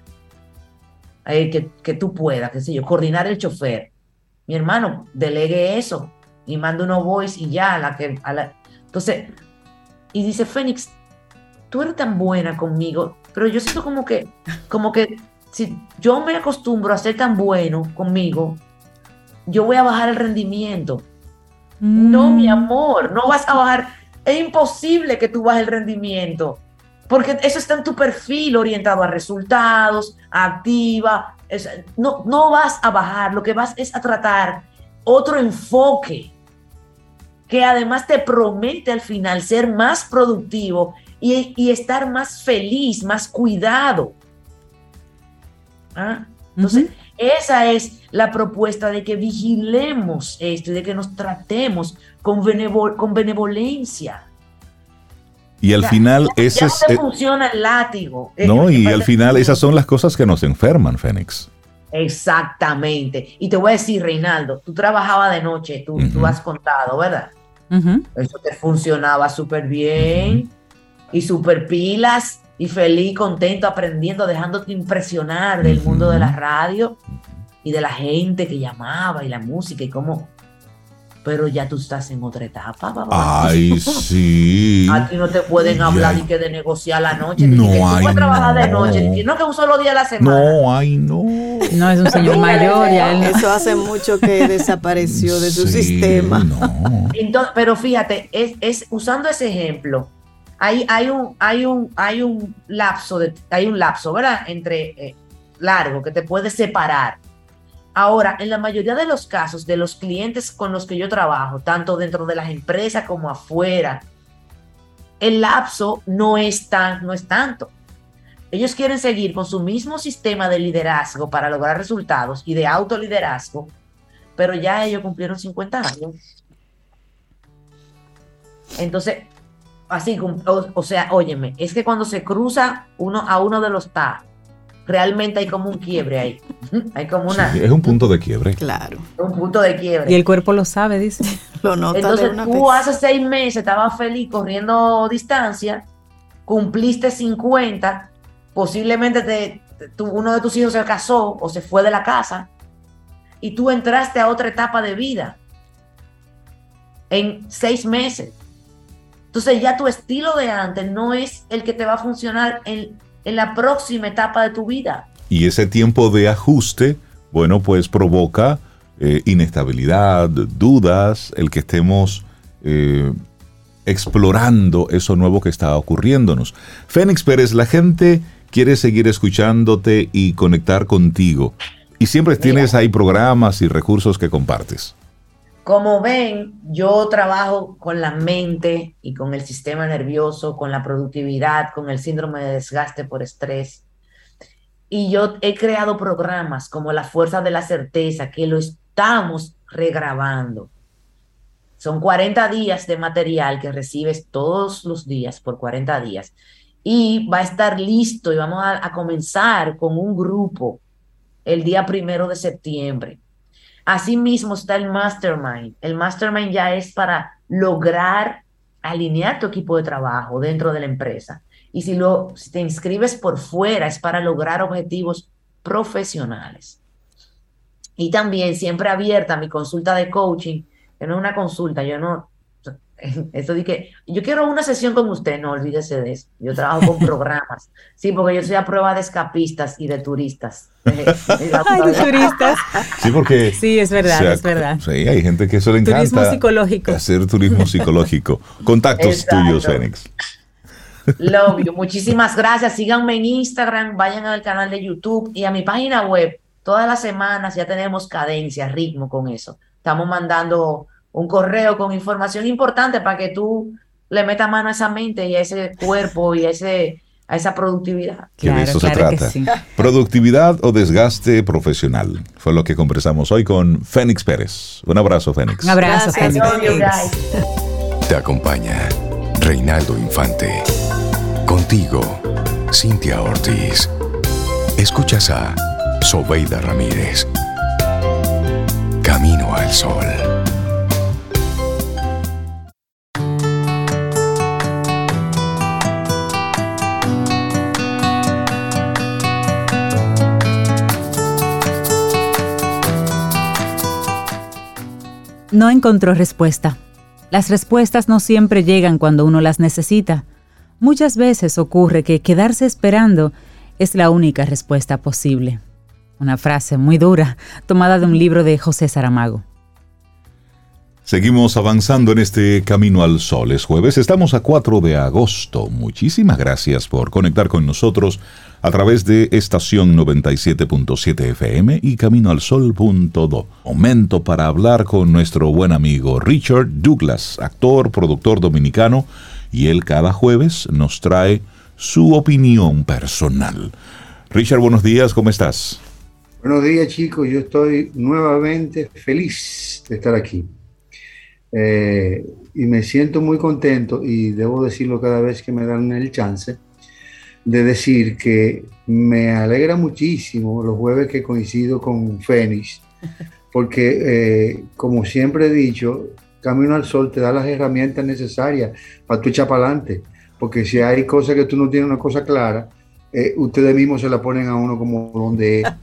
Eh, que, que, tú puedas, qué sé yo, coordinar el chofer. Mi hermano, delegue eso y manda unos voice y ya, la que, a la... entonces, y dice Fénix, tú eres tan buena conmigo, pero yo siento como que, como que si yo me acostumbro a ser tan bueno conmigo, yo voy a bajar el rendimiento. No, mi mm. amor, no vas a bajar. Es imposible que tú bajes el rendimiento, porque eso está en tu perfil orientado a resultados, activa. No, no vas a bajar, lo que vas es a tratar otro enfoque que además te promete al final ser más productivo y, estar más feliz, más cuidado. ¿Ah? Entonces, esa es la propuesta de que vigilemos esto y de que nos tratemos con, con benevolencia. Y al final ese es... Eh, funciona el látigo. No, y al final esas son las cosas que nos enferman, Fénix. Exactamente. Y te voy a decir, Reinaldo, tú trabajabas de noche, tú, tú has contado, ¿verdad? Eso te funcionaba súper bien y súper pilas y feliz, contento, aprendiendo, dejándote impresionar del mundo de la radio y de la gente que llamaba y la música y cómo. Pero ya tú estás en otra etapa, papá. Ay, sí. A ti no te pueden hablar ni que de negociar la noche. No, que tú trabajar de noche. No que un solo día a la semana. No, ay, no. No, es un señor mayor. Ya Eso hace mucho que desapareció de su sistema. No. Entonces, pero fíjate, es, es usando ese ejemplo hay, hay, un, hay, un, hay un lapso, de, hay un lapso, ¿verdad? Entre eh, largo que te puede separar. Ahora, en la mayoría de los casos de los clientes con los que yo trabajo, tanto dentro de las empresas como afuera, el lapso no es, tan, no es tanto. Ellos quieren seguir con su mismo sistema de liderazgo para lograr resultados y de autoliderazgo, pero ya ellos cumplieron 50 años. Entonces, así, o, sea, óyeme, es que cuando se cruza uno a uno de los ta, realmente hay como un quiebre ahí. Hay como una. es un punto de quiebre. Claro. Un punto de quiebre. Y el cuerpo lo sabe, dice. lo nota. Entonces tú hace seis meses estabas feliz corriendo distancia, cumpliste 50, posiblemente te, uno de tus hijos se casó o se fue de la casa y tú entraste a otra etapa de vida en seis meses. Entonces ya tu estilo de antes no es el que te va a funcionar en, la próxima etapa de tu vida. Y ese tiempo de ajuste, bueno, pues provoca eh, inestabilidad, dudas, el que estemos eh, explorando eso nuevo que está ocurriéndonos. Fénix Pérez, la gente quiere seguir escuchándote y conectar contigo. Y siempre tienes ahí programas y recursos que compartes. Como ven, yo trabajo con la mente y con el sistema nervioso, con la productividad, con el síndrome de desgaste por estrés. Y yo he creado programas como La Fuerza de la Certeza, que lo estamos regrabando. Son 40 días de material que recibes todos los días por 40 días. Y va a estar listo y vamos a, comenzar con un grupo el día primero de septiembre Asimismo está el mastermind. El mastermind ya es para lograr alinear tu equipo de trabajo dentro de la empresa. Y si, lo, si te inscribes por fuera es para lograr objetivos profesionales. Y también siempre abierta mi consulta de coaching, que no es una consulta, yo no, Eso que yo quiero una sesión con usted, no olvídese de eso. Yo trabajo con programas. Sí, porque yo soy a prueba de escapistas y de turistas. Ay, de turistas. Sí, porque. Sí, es verdad, es verdad. Sí, hay gente que eso le encanta. Turismo psicológico. Hacer turismo psicológico. Contactos tuyos, Fénix. Love you. Muchísimas gracias. Síganme en Instagram, vayan al canal de YouTube y a mi página web. Todas las semanas ya tenemos cadencia, ritmo con eso. Estamos mandando un correo con información importante para que tú le metas mano a esa mente y a ese cuerpo y a, ese, a esa productividad. Que de eso se trata. Productividad o desgaste profesional. Fue lo que conversamos hoy con Fénix Pérez. Un abrazo, Fénix. Un abrazo, Fénix. Te acompaña Reinaldo Infante. Contigo, Cintia Ortiz. Escuchas a Sobeida Ramírez. Camino al Sol. No encontró respuesta. Las respuestas no siempre llegan cuando uno las necesita. Muchas veces ocurre que quedarse esperando es la única respuesta posible. Una frase muy dura, tomada de un libro de José Saramago. Seguimos avanzando en este Camino al Sol. Es jueves, estamos a 4 de agosto. Muchísimas gracias por conectar con nosotros a través de estación 97.7 FM y caminoalsol.do. Momento para hablar con nuestro buen amigo Richard Douglas, actor, productor dominicano, y él cada jueves nos trae su opinión personal. Richard, buenos días, ¿cómo estás? Buenos días chicos, yo estoy nuevamente feliz de estar aquí. Eh, y me siento muy contento y debo decirlo cada vez que me dan el chance de decir que me alegra muchísimo los jueves que coincido con Fénix, porque eh, como siempre he dicho, Camino al Sol te da las herramientas necesarias para tu echar para adelante, porque si hay cosas que tú no tienes una cosa clara, eh, ustedes mismos se la ponen a uno como donde es.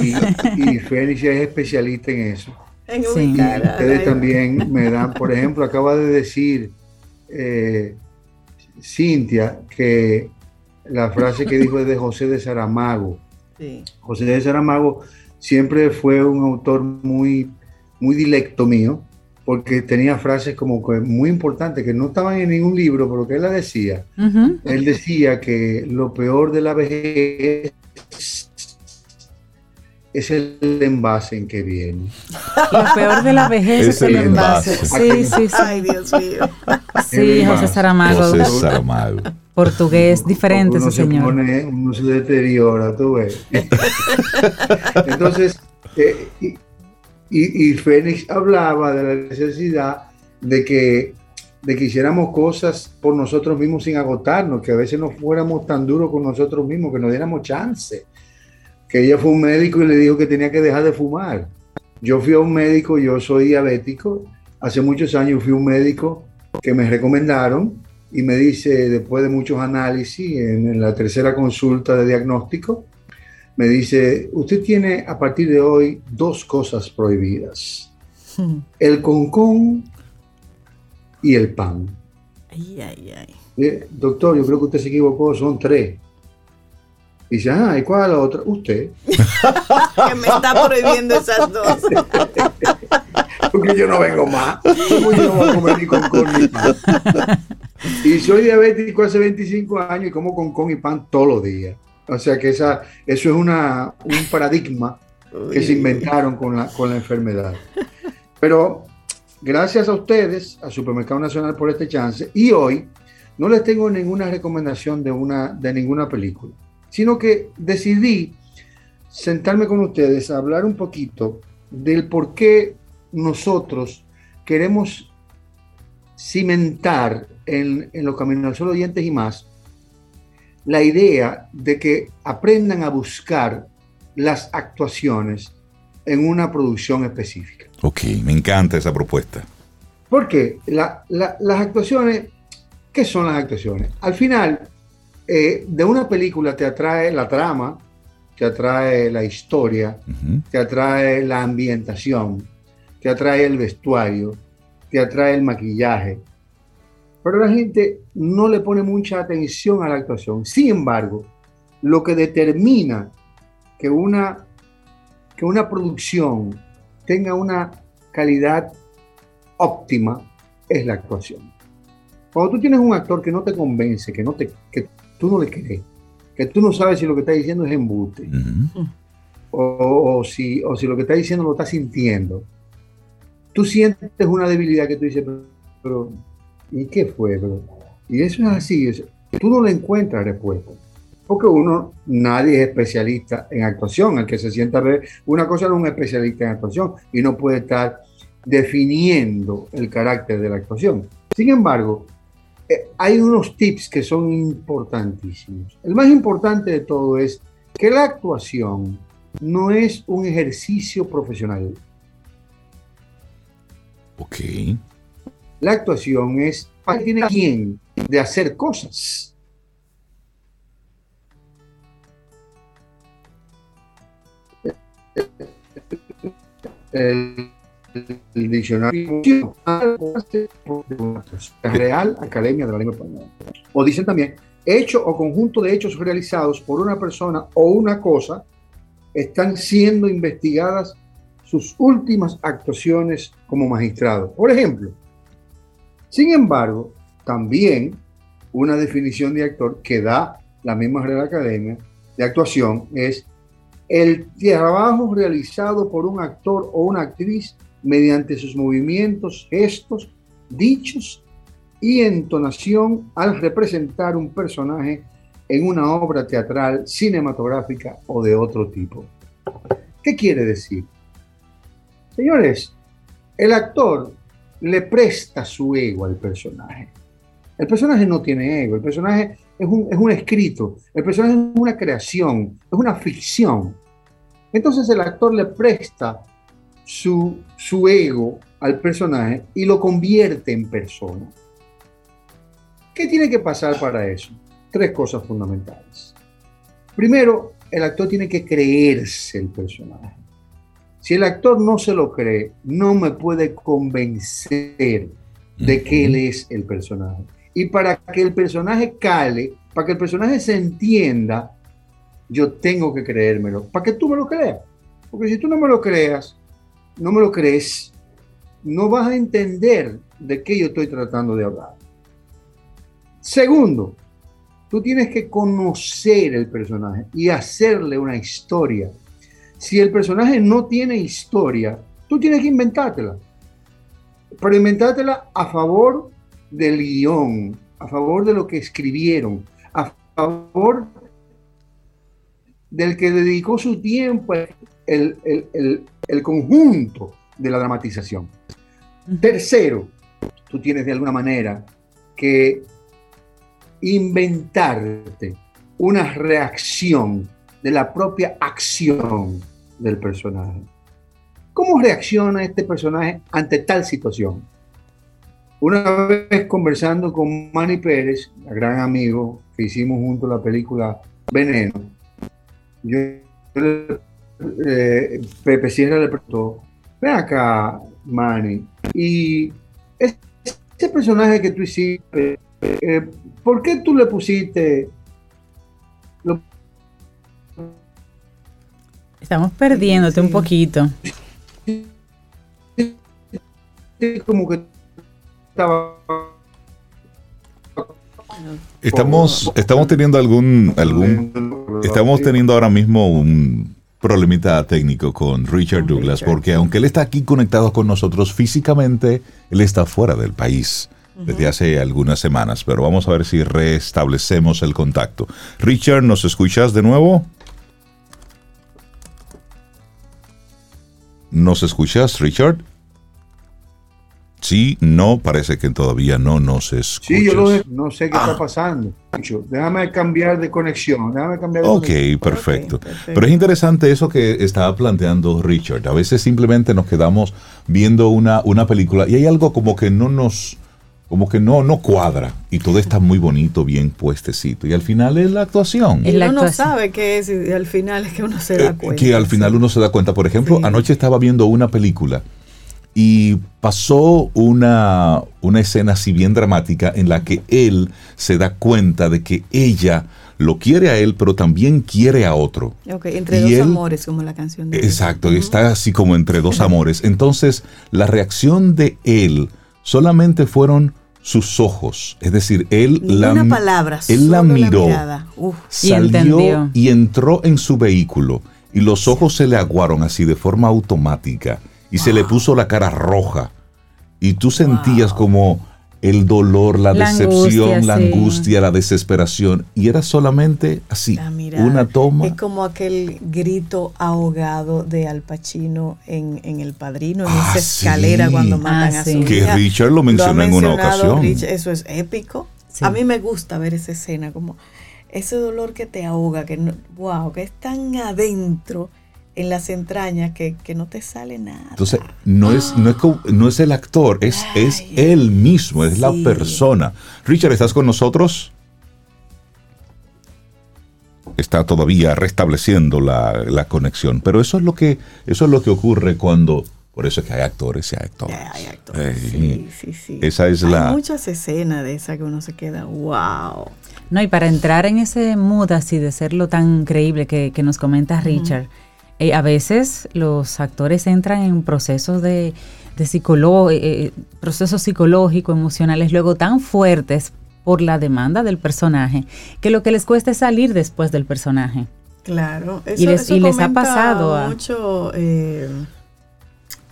Y, Fénix es especialista en eso. En ustedes también me dan, por ejemplo, acaba de decir eh, Cintia que la frase que dijo es de José de Saramago. José de Saramago siempre fue un autor muy, muy dilecto mío, porque tenía frases como que muy importantes, que no estaban en ningún libro, pero que él la decía. Él decía que lo peor de la vejez es el envase en que viene. Lo peor de la vejez es, el, envase. Sí, sí, sí. Ay, Dios mío. Sí, José Saramago. José Saramago. Portugués diferente ese señor. uno se deteriora, tú ves. Entonces, eh, y, y, Fénix hablaba de la necesidad de que, de que hiciéramos cosas por nosotros mismos sin agotarnos, que a veces no fuéramos tan duros con nosotros mismos, que nos diéramos chance que ella fue un médico y le dijo que tenía que dejar de fumar. Yo fui a un médico, yo soy diabético, hace muchos años fui a un médico que me recomendaron y me dice, después de muchos análisis, en, la tercera consulta de diagnóstico, me dice, usted tiene a partir de hoy dos cosas prohibidas, el concón y el pan. Ay, ay, ay. Eh, doctor, yo creo que usted se equivocó, son tres. Y dice, ah, ¿y cuál es la otra? Usted. que me está prohibiendo esas dos. Porque yo no vengo más. yo no voy a comer ni con con ni pan. Y soy diabético hace 25 años y como con con y pan todos los días. O sea que esa, eso es una, un paradigma que se inventaron con la, con la enfermedad. Pero gracias a ustedes, a Supermercado Nacional por este chance, y hoy no les tengo ninguna recomendación de, una, de ninguna película, sino que decidí sentarme con ustedes a hablar un poquito del por qué nosotros queremos cimentar en, en los caminos al sol oyentes y más la idea de que aprendan a buscar las actuaciones en una producción específica. Ok, me encanta esa propuesta. Porque la, las actuaciones, ¿qué son las actuaciones? Al final, eh, de una película te atrae la trama, te atrae la historia, te atrae la ambientación, te atrae el vestuario, te atrae el maquillaje. Pero la gente no le pone mucha atención a la actuación. Sin embargo, lo que determina que una, que una producción tenga una calidad óptima es la actuación. Cuando tú tienes un actor que no te convence, que, no te, que tú no le crees, que tú no sabes si lo que está diciendo es embute, o, si, o si lo que está diciendo lo está sintiendo, tú sientes una debilidad que tú dices, pero, ¿y qué fue? Y eso es así, tú no le encuentras respuesta porque uno, nadie es especialista en actuación. El que se sienta a ver una cosa no es un especialista en actuación y no puede estar definiendo el carácter de la actuación. Sin embargo, eh, hay unos tips que son importantísimos. El más importante de todo es que la actuación no es un ejercicio profesional. Ok. La actuación es para tiene quien de hacer cosas. el, diccionario Real Academia de la Lengua Española. O dicen también, hecho o conjunto de hechos realizados por una persona o una cosa están siendo investigadas sus últimas actuaciones como magistrado. Por ejemplo, sin embargo, también una definición de actor que da la misma Real Academia de actuación es el trabajo realizado por un actor o una actriz mediante sus movimientos, gestos, dichos y entonación al representar un personaje en una obra teatral, cinematográfica o de otro tipo. ¿Qué quiere decir? Señores, el actor le presta su ego al personaje. El personaje no tiene ego, el personaje es un, es un escrito, el personaje es una creación, es una ficción. Entonces el actor le presta su, su ego al personaje y lo convierte en persona. ¿Qué tiene que pasar para eso? Tres cosas fundamentales. Primero, el actor tiene que creerse el personaje. Si el actor no se lo cree, no me puede convencer de que él es el personaje. Y para que el personaje cale, para que el personaje se entienda, yo tengo que creérmelo, para que tú me lo creas. Porque si tú no me lo creas, no me lo crees, no vas a entender de qué yo estoy tratando de hablar. Segundo, tú tienes que conocer el personaje y hacerle una historia. Si el personaje no tiene historia, tú tienes que inventártela. Pero inventártela a favor del guion, a favor de lo que escribieron, a favor del que dedicó su tiempo el, el, conjunto de la dramatización. Tercero, tú tienes de alguna manera que inventarte una reacción de la propia acción del personaje. ¿Cómo reacciona este personaje ante tal situación? Una vez conversando con Manny Pérez, el gran amigo que hicimos junto la película Veneno, yo, eh, Pepe Sierra le preguntó, ven acá, Manny, y ese personaje que tú hiciste, eh, ¿por qué tú le pusiste... Estamos perdiéndote un poquito. Como que Estamos, estamos teniendo algún, algún, estamos teniendo ahora mismo un, problemita técnico con Richard Con Douglas, Richard. porque aunque él está aquí conectado con nosotros físicamente, él está fuera del país desde hace algunas semanas, pero vamos a ver si restablecemos el contacto. Richard, ¿nos escuchas de nuevo? ¿Nos escuchas, Richard? Sí, no, parece que todavía no nos escuchas. Sí, yo lo, no sé qué está pasando. Déjame cambiar de conexión. Déjame cambiar de Ok, conexión. perfecto. Ok, perfecto. Pero es interesante eso que estaba planteando Richard. A veces simplemente nos quedamos viendo una, una película y hay algo como que no nos, como que no, no cuadra y todo está muy bonito, bien puestecito. Y al final es la actuación. Y uno no sabe qué es y al final es que uno se Eh, da cuenta. que al final sí. uno se da cuenta. Por ejemplo, Sí. anoche estaba viendo una película y pasó una, una escena así bien dramática en la que él se da cuenta de que ella lo quiere a él, pero también quiere a otro. Ok, entre Y dos él- amores, como la canción de Exacto, está así como entre dos amores. Entonces, la reacción de él solamente fueron sus ojos. Es decir, él Ni la, una palabra, él la miró. Uf. Salió y entró en su vehículo y los ojos se le aguaron así de forma automática y se le puso la cara roja y tú sentías como el dolor, la, La decepción, angustia, la sí. angustia, la desesperación y era solamente así, mirada. una toma. Es como aquel grito ahogado de Al Pacino en, en El Padrino, en Ah, esa escalera sí. cuando matan Ah, a sí. su Que hija. Richard lo mencionó ha en una ocasión. Rich, eso es épico. Sí. A mí me gusta ver esa escena, como ese dolor que te ahoga, que no, wow, que es tan adentro en las entrañas que, que no te sale nada. Entonces, no es, no es, no es el actor, es, es él mismo, es la persona. Richard, ¿estás con nosotros? Está todavía restableciendo la, la conexión. Pero eso es lo que, eso es lo que ocurre cuando. Por eso es que hay actores y hay actores. Ya, hay actores. Eh, sí, sí, sí. esa es Hay la- muchas escenas de esas que uno se queda, wow. No, y para entrar en ese mood así de ser lo tan creíble que, que nos comenta Richard, eh, a veces los actores entran en procesos de, de eh, eh, procesos psicológicos, emocionales, luego tan fuertes por la demanda del personaje, que lo que les cuesta es salir después del personaje. Claro, Y les- y les ha pasado a- mucho. Eh,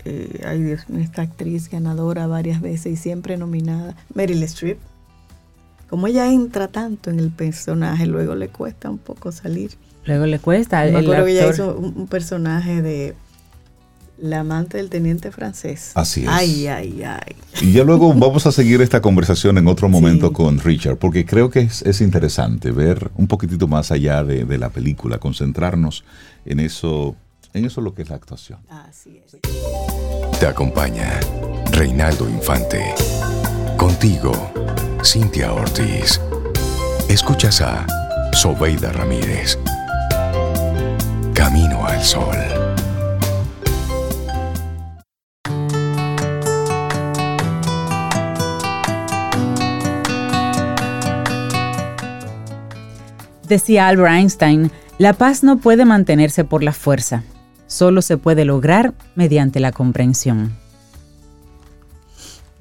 eh, ay, Dios mío, esta actriz ganadora varias veces y siempre nominada, Meryl Streep. Como ella entra tanto en el personaje, luego le cuesta un poco salir. Luego le cuesta. Me el acuerdo que ella actor- hizo un, un personaje de la amante del teniente francés. Así es. Ay, ay, ay. Y ya luego vamos a seguir esta conversación en otro momento Sí. con Richard, porque creo que es, es interesante ver un poquitito más allá de, de la película, concentrarnos en eso, en eso lo que es la actuación. Así es. Te acompaña Reinaldo Infante. Contigo, Cintia Ortiz. Escuchas a Sobeida Ramírez. Al Sol. Decía Albert Einstein, la paz no puede mantenerse por la fuerza, solo se puede lograr mediante la comprensión.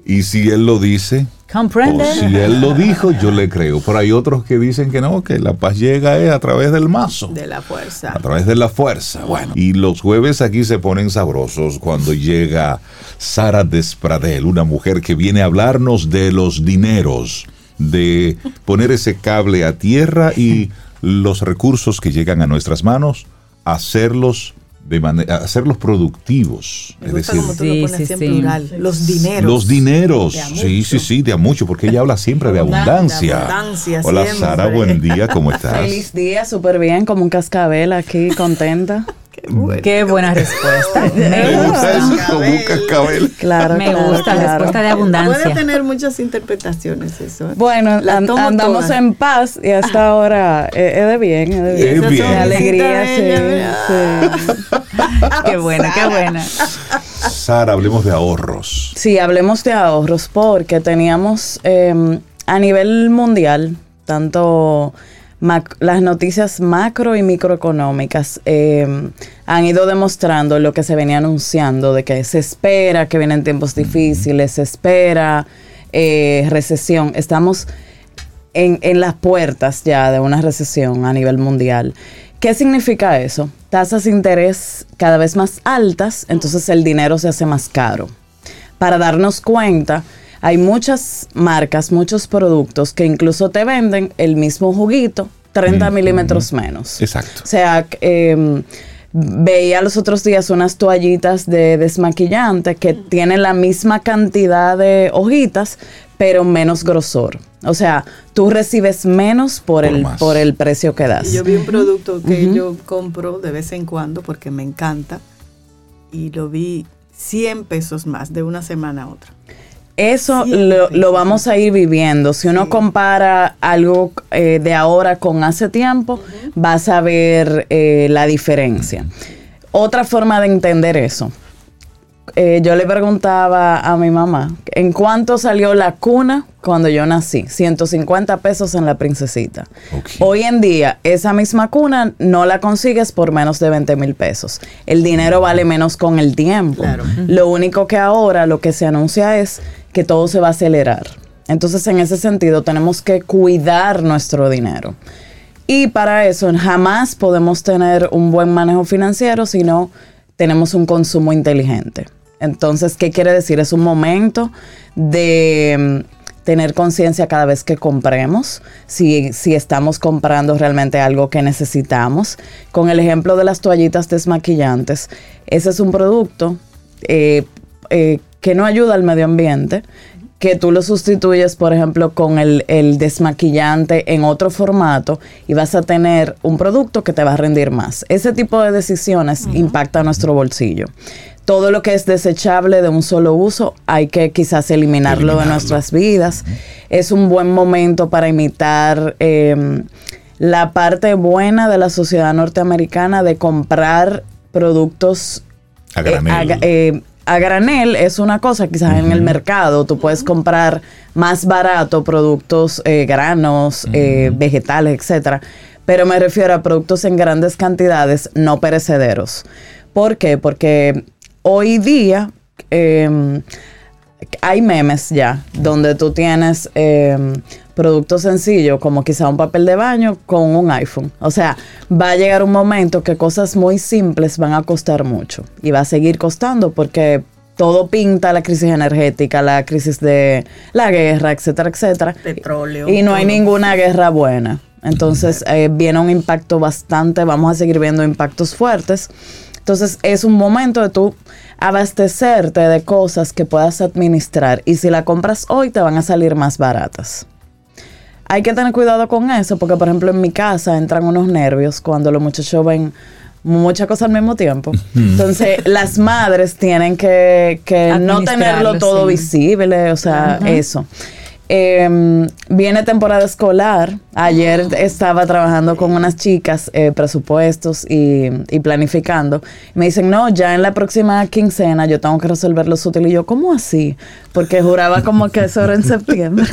Y si él lo dice, o si él lo dijo, yo le creo. Pero hay otros que dicen que no, que la paz llega eh, a través del mazo. De la fuerza. A través de la fuerza. Bueno, y los jueves aquí se ponen sabrosos cuando llega Sara Despradel, una mujer que viene a hablarnos de los dineros, de poner ese cable a tierra y los recursos que llegan a nuestras manos, hacerlos de manera, hacerlos productivos. Me Es decir, como tú Sí, lo pones sí, así en sí. plural. Los dineros. los dineros. De Sí, sí, sí, de a mucho, porque ella habla siempre de Abundancia, abundancia. abundancia Hola siempre. Sara, buen día, ¿cómo estás? Feliz día, súper bien, como un cascabel aquí, contenta. Qué bueno. Qué buena respuesta. Me gusta eso como un cascabel. Claro, Me claro, gusta la claro. respuesta de Puede abundancia. tener muchas interpretaciones eso. ¿eh? Bueno, andamos toda. en paz y hasta ahora eh, es de bien, es de bien. Es Esa bien. De alegría, de sí. Qué buena, qué buena. Sara, hablemos de ahorros. Sí, hablemos de ahorros porque teníamos eh, a nivel mundial, tanto las noticias macro y microeconómicas eh, han ido demostrando lo que se venía anunciando, de que se espera que vienen tiempos difíciles, se espera eh, recesión. Estamos en, en las puertas ya de una recesión a nivel mundial. ¿Qué significa eso? Tasas de interés cada vez más altas, entonces el dinero se hace más caro. Para darnos cuenta, hay muchas marcas, muchos productos que incluso te venden el mismo juguito, 30 Mm, milímetros mm. menos. Exacto. O sea, eh, veía los otros días unas toallitas de desmaquillante que tienen la misma cantidad de hojitas, pero menos grosor. O sea, tú recibes menos por, Por el, más. por el precio que das. Yo vi un producto que yo compro de vez en cuando porque me encanta y lo vi 100 pesos más de una semana a otra. Eso lo, lo vamos a ir viviendo. Si uno Sí. compara algo eh, de ahora con hace tiempo, vas a ver eh, la diferencia. Otra forma de entender eso. Eh, yo le preguntaba a mi mamá, ¿en cuánto salió la cuna cuando yo nací? 150 pesos en la princesita. Hoy en día, esa misma cuna no la consigues por menos de 20 mil pesos. El dinero vale menos con el tiempo. Claro. Lo único que ahora lo que se anuncia es que todo se va a acelerar. Entonces, en ese sentido, tenemos que cuidar nuestro dinero. Y para eso jamás podemos tener un buen manejo financiero si no tenemos un consumo inteligente. Entonces, ¿qué quiere decir? Es un momento de mm, tener conciencia cada vez que compremos, si, si estamos comprando realmente algo que necesitamos. Con el ejemplo de las toallitas desmaquillantes, ese es un producto eh, eh, que no ayuda al medio ambiente, que tú lo sustituyes, por ejemplo, con el, el desmaquillante en otro formato y vas a tener un producto que te va a rendir más. Ese tipo de decisiones impacta nuestro bolsillo. Todo lo que es desechable de un solo uso hay que quizás eliminarlo, de nuestras vidas. Es un buen momento para imitar eh, la parte buena de la sociedad norteamericana de comprar productos A eh, eh, a granel es una cosa, quizás en el mercado tú puedes comprar más barato productos, eh, granos, eh, vegetales, etcétera. Pero me refiero a productos en grandes cantidades, no perecederos. ¿Por qué? Porque hoy día eh, hay memes ya donde tú tienes eh, productos sencillos como quizá un papel de baño con un iPhone. O sea, va a llegar un momento que cosas muy simples van a costar mucho y va a seguir costando porque todo pinta la crisis energética, la crisis de la guerra, etcétera, etcétera. Petróleo. Y no hay ninguna guerra buena. Entonces eh, viene un impacto bastante, vamos a seguir viendo impactos fuertes. Entonces es un momento de tú abastecerte de cosas que puedas administrar y si la compras hoy te van a salir más baratas. Hay que tener cuidado con eso porque por ejemplo en mi casa entran unos nervios cuando los muchachos ven muchas cosas al mismo tiempo. Entonces las madres tienen que, que no tenerlo todo sí. visible, o sea, eso. Eh, viene temporada escolar. Ayer estaba trabajando con unas chicas, eh, presupuestos y, y planificando. Me dicen, no, ya en la próxima quincena yo tengo que resolver los útiles. Y yo, ¿cómo así? Porque juraba como que eso era en septiembre.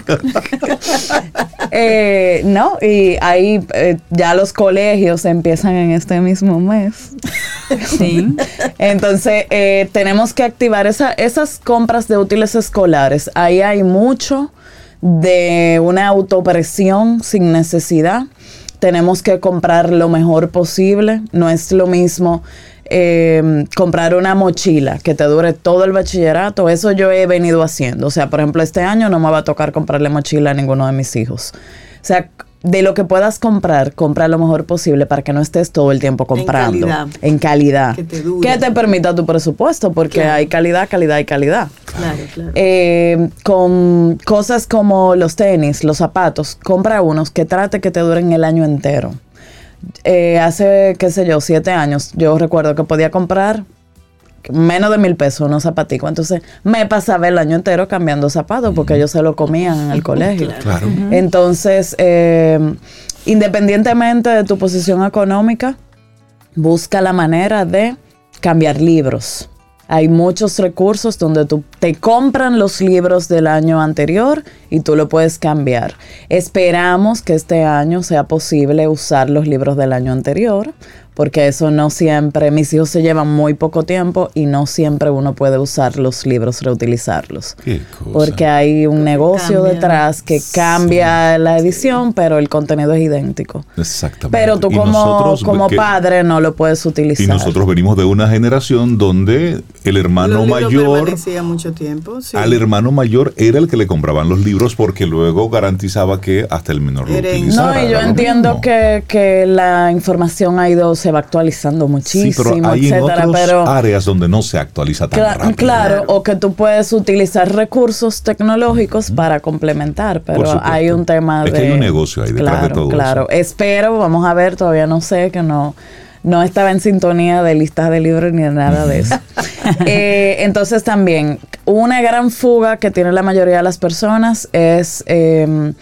Eh, no, y ahí eh, ya los colegios empiezan en este mismo mes. Sí. Entonces, eh, tenemos que activar esa- esas compras de útiles escolares. Ahí hay mucho de una autopresión sin necesidad. Tenemos que comprar lo mejor posible. No es lo mismo eh, comprar una mochila que te dure todo el bachillerato. Eso yo he venido haciendo. O sea, por ejemplo, este año no me va a tocar comprarle mochila a ninguno de mis hijos. O sea, de lo que puedas comprar, compra lo mejor posible para que no estés todo el tiempo comprando. calidad. En calidad. Que te dure. Que te permita tu presupuesto, porque Claro. hay calidad, calidad y calidad. Claro, claro. Eh, con cosas como los tenis, los zapatos, compra unos que trate que te duren el año entero. Eh, hace, qué sé yo, siete años, yo recuerdo que podía comprar menos de mil pesos unos zapaticos. Entonces me pasaba el año entero cambiando zapatos porque ellos se lo comían en el colegio. Claro. Entonces, eh, independientemente de tu posición económica, busca la manera de cambiar libros. Hay muchos recursos donde tú te compran los libros del año anterior y tú lo puedes cambiar. Esperamos que este año sea posible usar los libros del año anterior porque eso no siempre, mis hijos se llevan muy poco tiempo y no siempre uno puede usar los libros, reutilizarlos. Qué cosa. Porque hay un negocio Cambia. detrás que cambia la edición, pero el contenido es idéntico. Exactamente. Pero tú como, nosotros, como que- padre no lo puedes utilizar. Y nosotros venimos de una generación donde el hermano mayor mucho tiempo. sí. al hermano mayor era el que le compraban los libros porque luego garantizaba que hasta el menor lo utilizara. No, y yo entiendo que la información ha ido, se va actualizando Sí, muchísimo, pero hay en etcétera, otras pero áreas donde no se actualiza tan Cla- rápido. claro, o que tú puedes utilizar recursos tecnológicos para complementar, pero hay un tema Es de... que hay un negocio ahí detrás de Claro, todo Claro, espero, vamos a ver, todavía no sé, que no, no estaba en sintonía de listas de libros ni de nada de eso. Eh, entonces también, una gran fuga que tiene la mayoría de las personas es eh,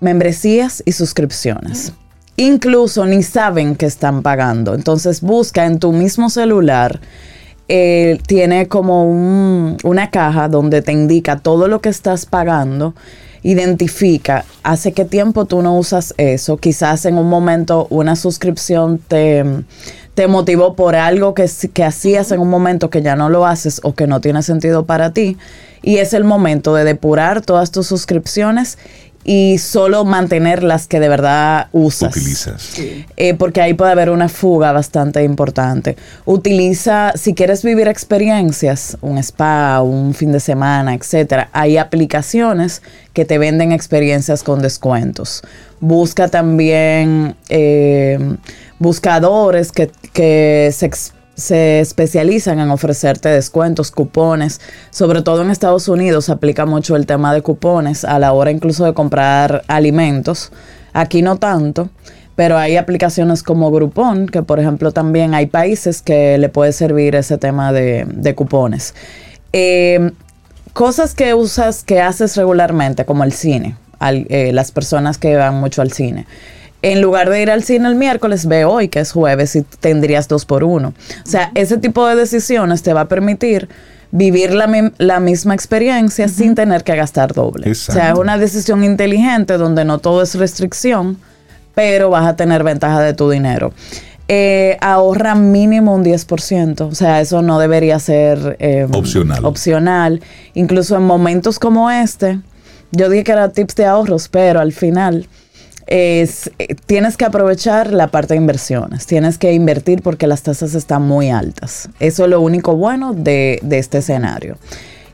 membresías y suscripciones. Incluso ni saben que están pagando. Entonces busca en tu mismo celular. eh, tiene como un- una caja donde te indica todo lo que estás pagando, identifica hace qué tiempo tú no usas eso, quizás en un momento una suscripción te, motivó por algo que, que hacías en un momento que ya no lo haces o que no tiene sentido para ti, y es el momento de depurar todas tus suscripciones y solo mantener las que de verdad usas. Utilizas. Eh, porque ahí puede haber una fuga bastante importante. Utiliza, si quieres vivir experiencias, un spa, un fin de semana, etcétera, hay aplicaciones que te venden experiencias con descuentos. Busca también eh, buscadores que, que se, ex- se especializan en ofrecerte descuentos, cupones. Sobre todo en Estados Unidos aplica mucho el tema de cupones a la hora incluso de comprar alimentos. Aquí no tanto, pero hay aplicaciones como Groupon, que por ejemplo también hay países que le puede servir ese tema de, cupones. Eh, cosas que usas, que haces regularmente, como el cine, eh, las personas que van mucho al cine. En lugar de ir al cine el miércoles, ve hoy, que es jueves, y tendrías dos por uno. O sea, ese tipo de decisiones te va a permitir vivir la, mi- la misma experiencia sin tener que gastar doble. O sea, es una decisión inteligente donde no todo es restricción, pero vas a tener ventaja de tu dinero. Eh, ahorra mínimo un 10%, o sea, eso no debería ser eh, Opcional. opcional. Incluso en momentos como este, yo dije que era tips de ahorros, pero al final es, eh, tienes que aprovechar la parte de inversiones, tienes que invertir porque las tasas están muy altas. Eso es lo único bueno de, de este escenario.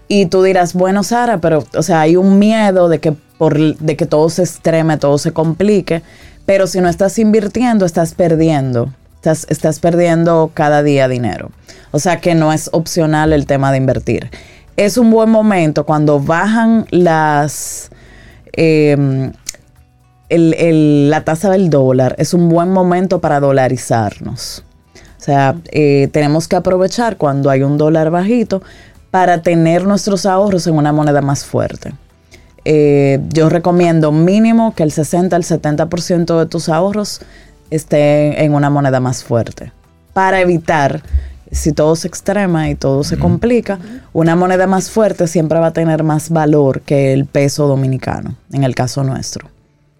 Y tú dirás, bueno, Sara, pero, o sea, hay un miedo de que, por, de que todo se extreme, todo se complique, pero si no estás invirtiendo, estás perdiendo. Estás, estás perdiendo cada día dinero. O sea que no es opcional el tema de invertir. Es un buen momento cuando bajan las... em, el- el- la tasa del dólar, es un buen momento para dolarizarnos. O sea, eh, tenemos que aprovechar cuando hay un dólar bajito para tener nuestros ahorros en una moneda más fuerte. Eh, yo recomiendo mínimo que el 60 al 70% de tus ahorros esté en una moneda más fuerte. Para evitar, si todo se extrema y todo se complica, una moneda más fuerte siempre va a tener más valor que el peso dominicano, en el caso nuestro.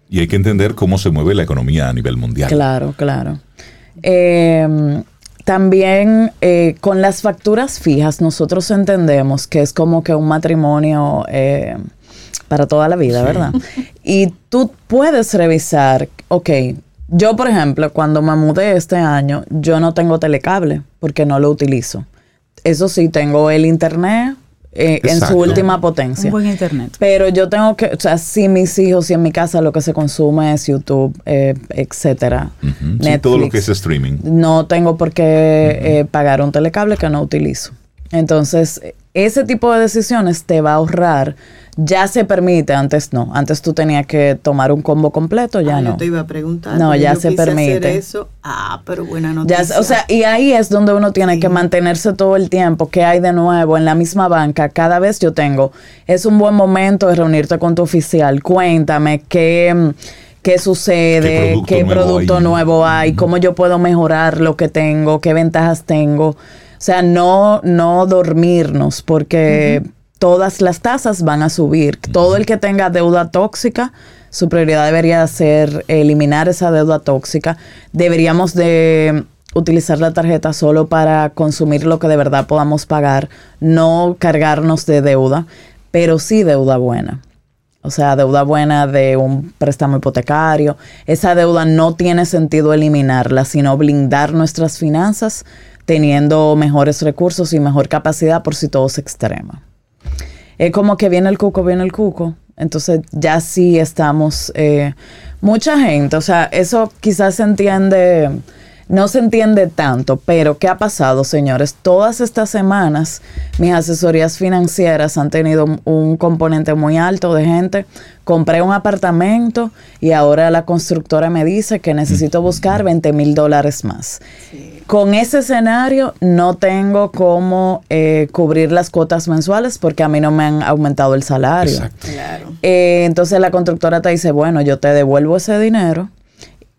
Y hay que entender cómo se mueve la economía a nivel mundial. Claro, claro. Eh, también eh, con las facturas fijas, nosotros entendemos que es como que un matrimonio eh, para toda la vida, ¿verdad? Y tú puedes revisar, ok, yo por ejemplo, cuando me mudé este año, yo no tengo telecable porque no lo utilizo. Eso sí, tengo el internet eh, en su última potencia. Un buen internet. Pero yo tengo que, o sea, si mis hijos y en mi casa lo que se consume es YouTube, eh, etcétera, Netflix. todo lo que es streaming. No tengo por qué eh, pagar un telecable que no utilizo. Entonces, ese tipo de decisiones te va a ahorrar. Ya se permite, antes no. Antes tú tenías que tomar un combo completo, ya Ah, no. Yo te iba a preguntar. No, ya yo se quise hacer permite. eso. Ah, pero buena Ya, noticia. o sea, y ahí es donde uno tiene Sí. que mantenerse todo el tiempo. ¿Qué hay de nuevo en la misma banca? Cada vez yo tengo. Es un buen momento de reunirte con tu oficial. Cuéntame qué, qué sucede, ¿Qué qué producto producto, nuevo nuevo, hay? hay, cómo yo puedo mejorar lo que tengo, qué ventajas tengo. O sea, no, no dormirnos porque todas las tasas van a subir. Todo el que tenga deuda tóxica su prioridad debería ser eliminar esa deuda tóxica. Deberíamos de utilizar la tarjeta solo para consumir lo que de verdad podamos pagar, no cargarnos de deuda, pero sí deuda buena. O sea, deuda buena de un préstamo hipotecario. Esa deuda no tiene sentido eliminarla, sino blindar nuestras finanzas teniendo mejores recursos y mejor capacidad por si todo se extrema. Es como que viene el cuco, viene el cuco. Entonces ya sí estamos, eh, mucha gente, o sea, eso quizás se entiende no se entiende tanto, pero ¿qué ha pasado, señores? Todas estas semanas mis asesorías financieras han tenido un componente muy alto de gente. Compré un apartamento y ahora la constructora me dice que necesito buscar 20 mil dólares más. Con ese escenario no tengo cómo eh, cubrir las cuotas mensuales porque a mí no me han aumentado el salario. Eh, entonces la constructora te dice, bueno, yo te devuelvo ese dinero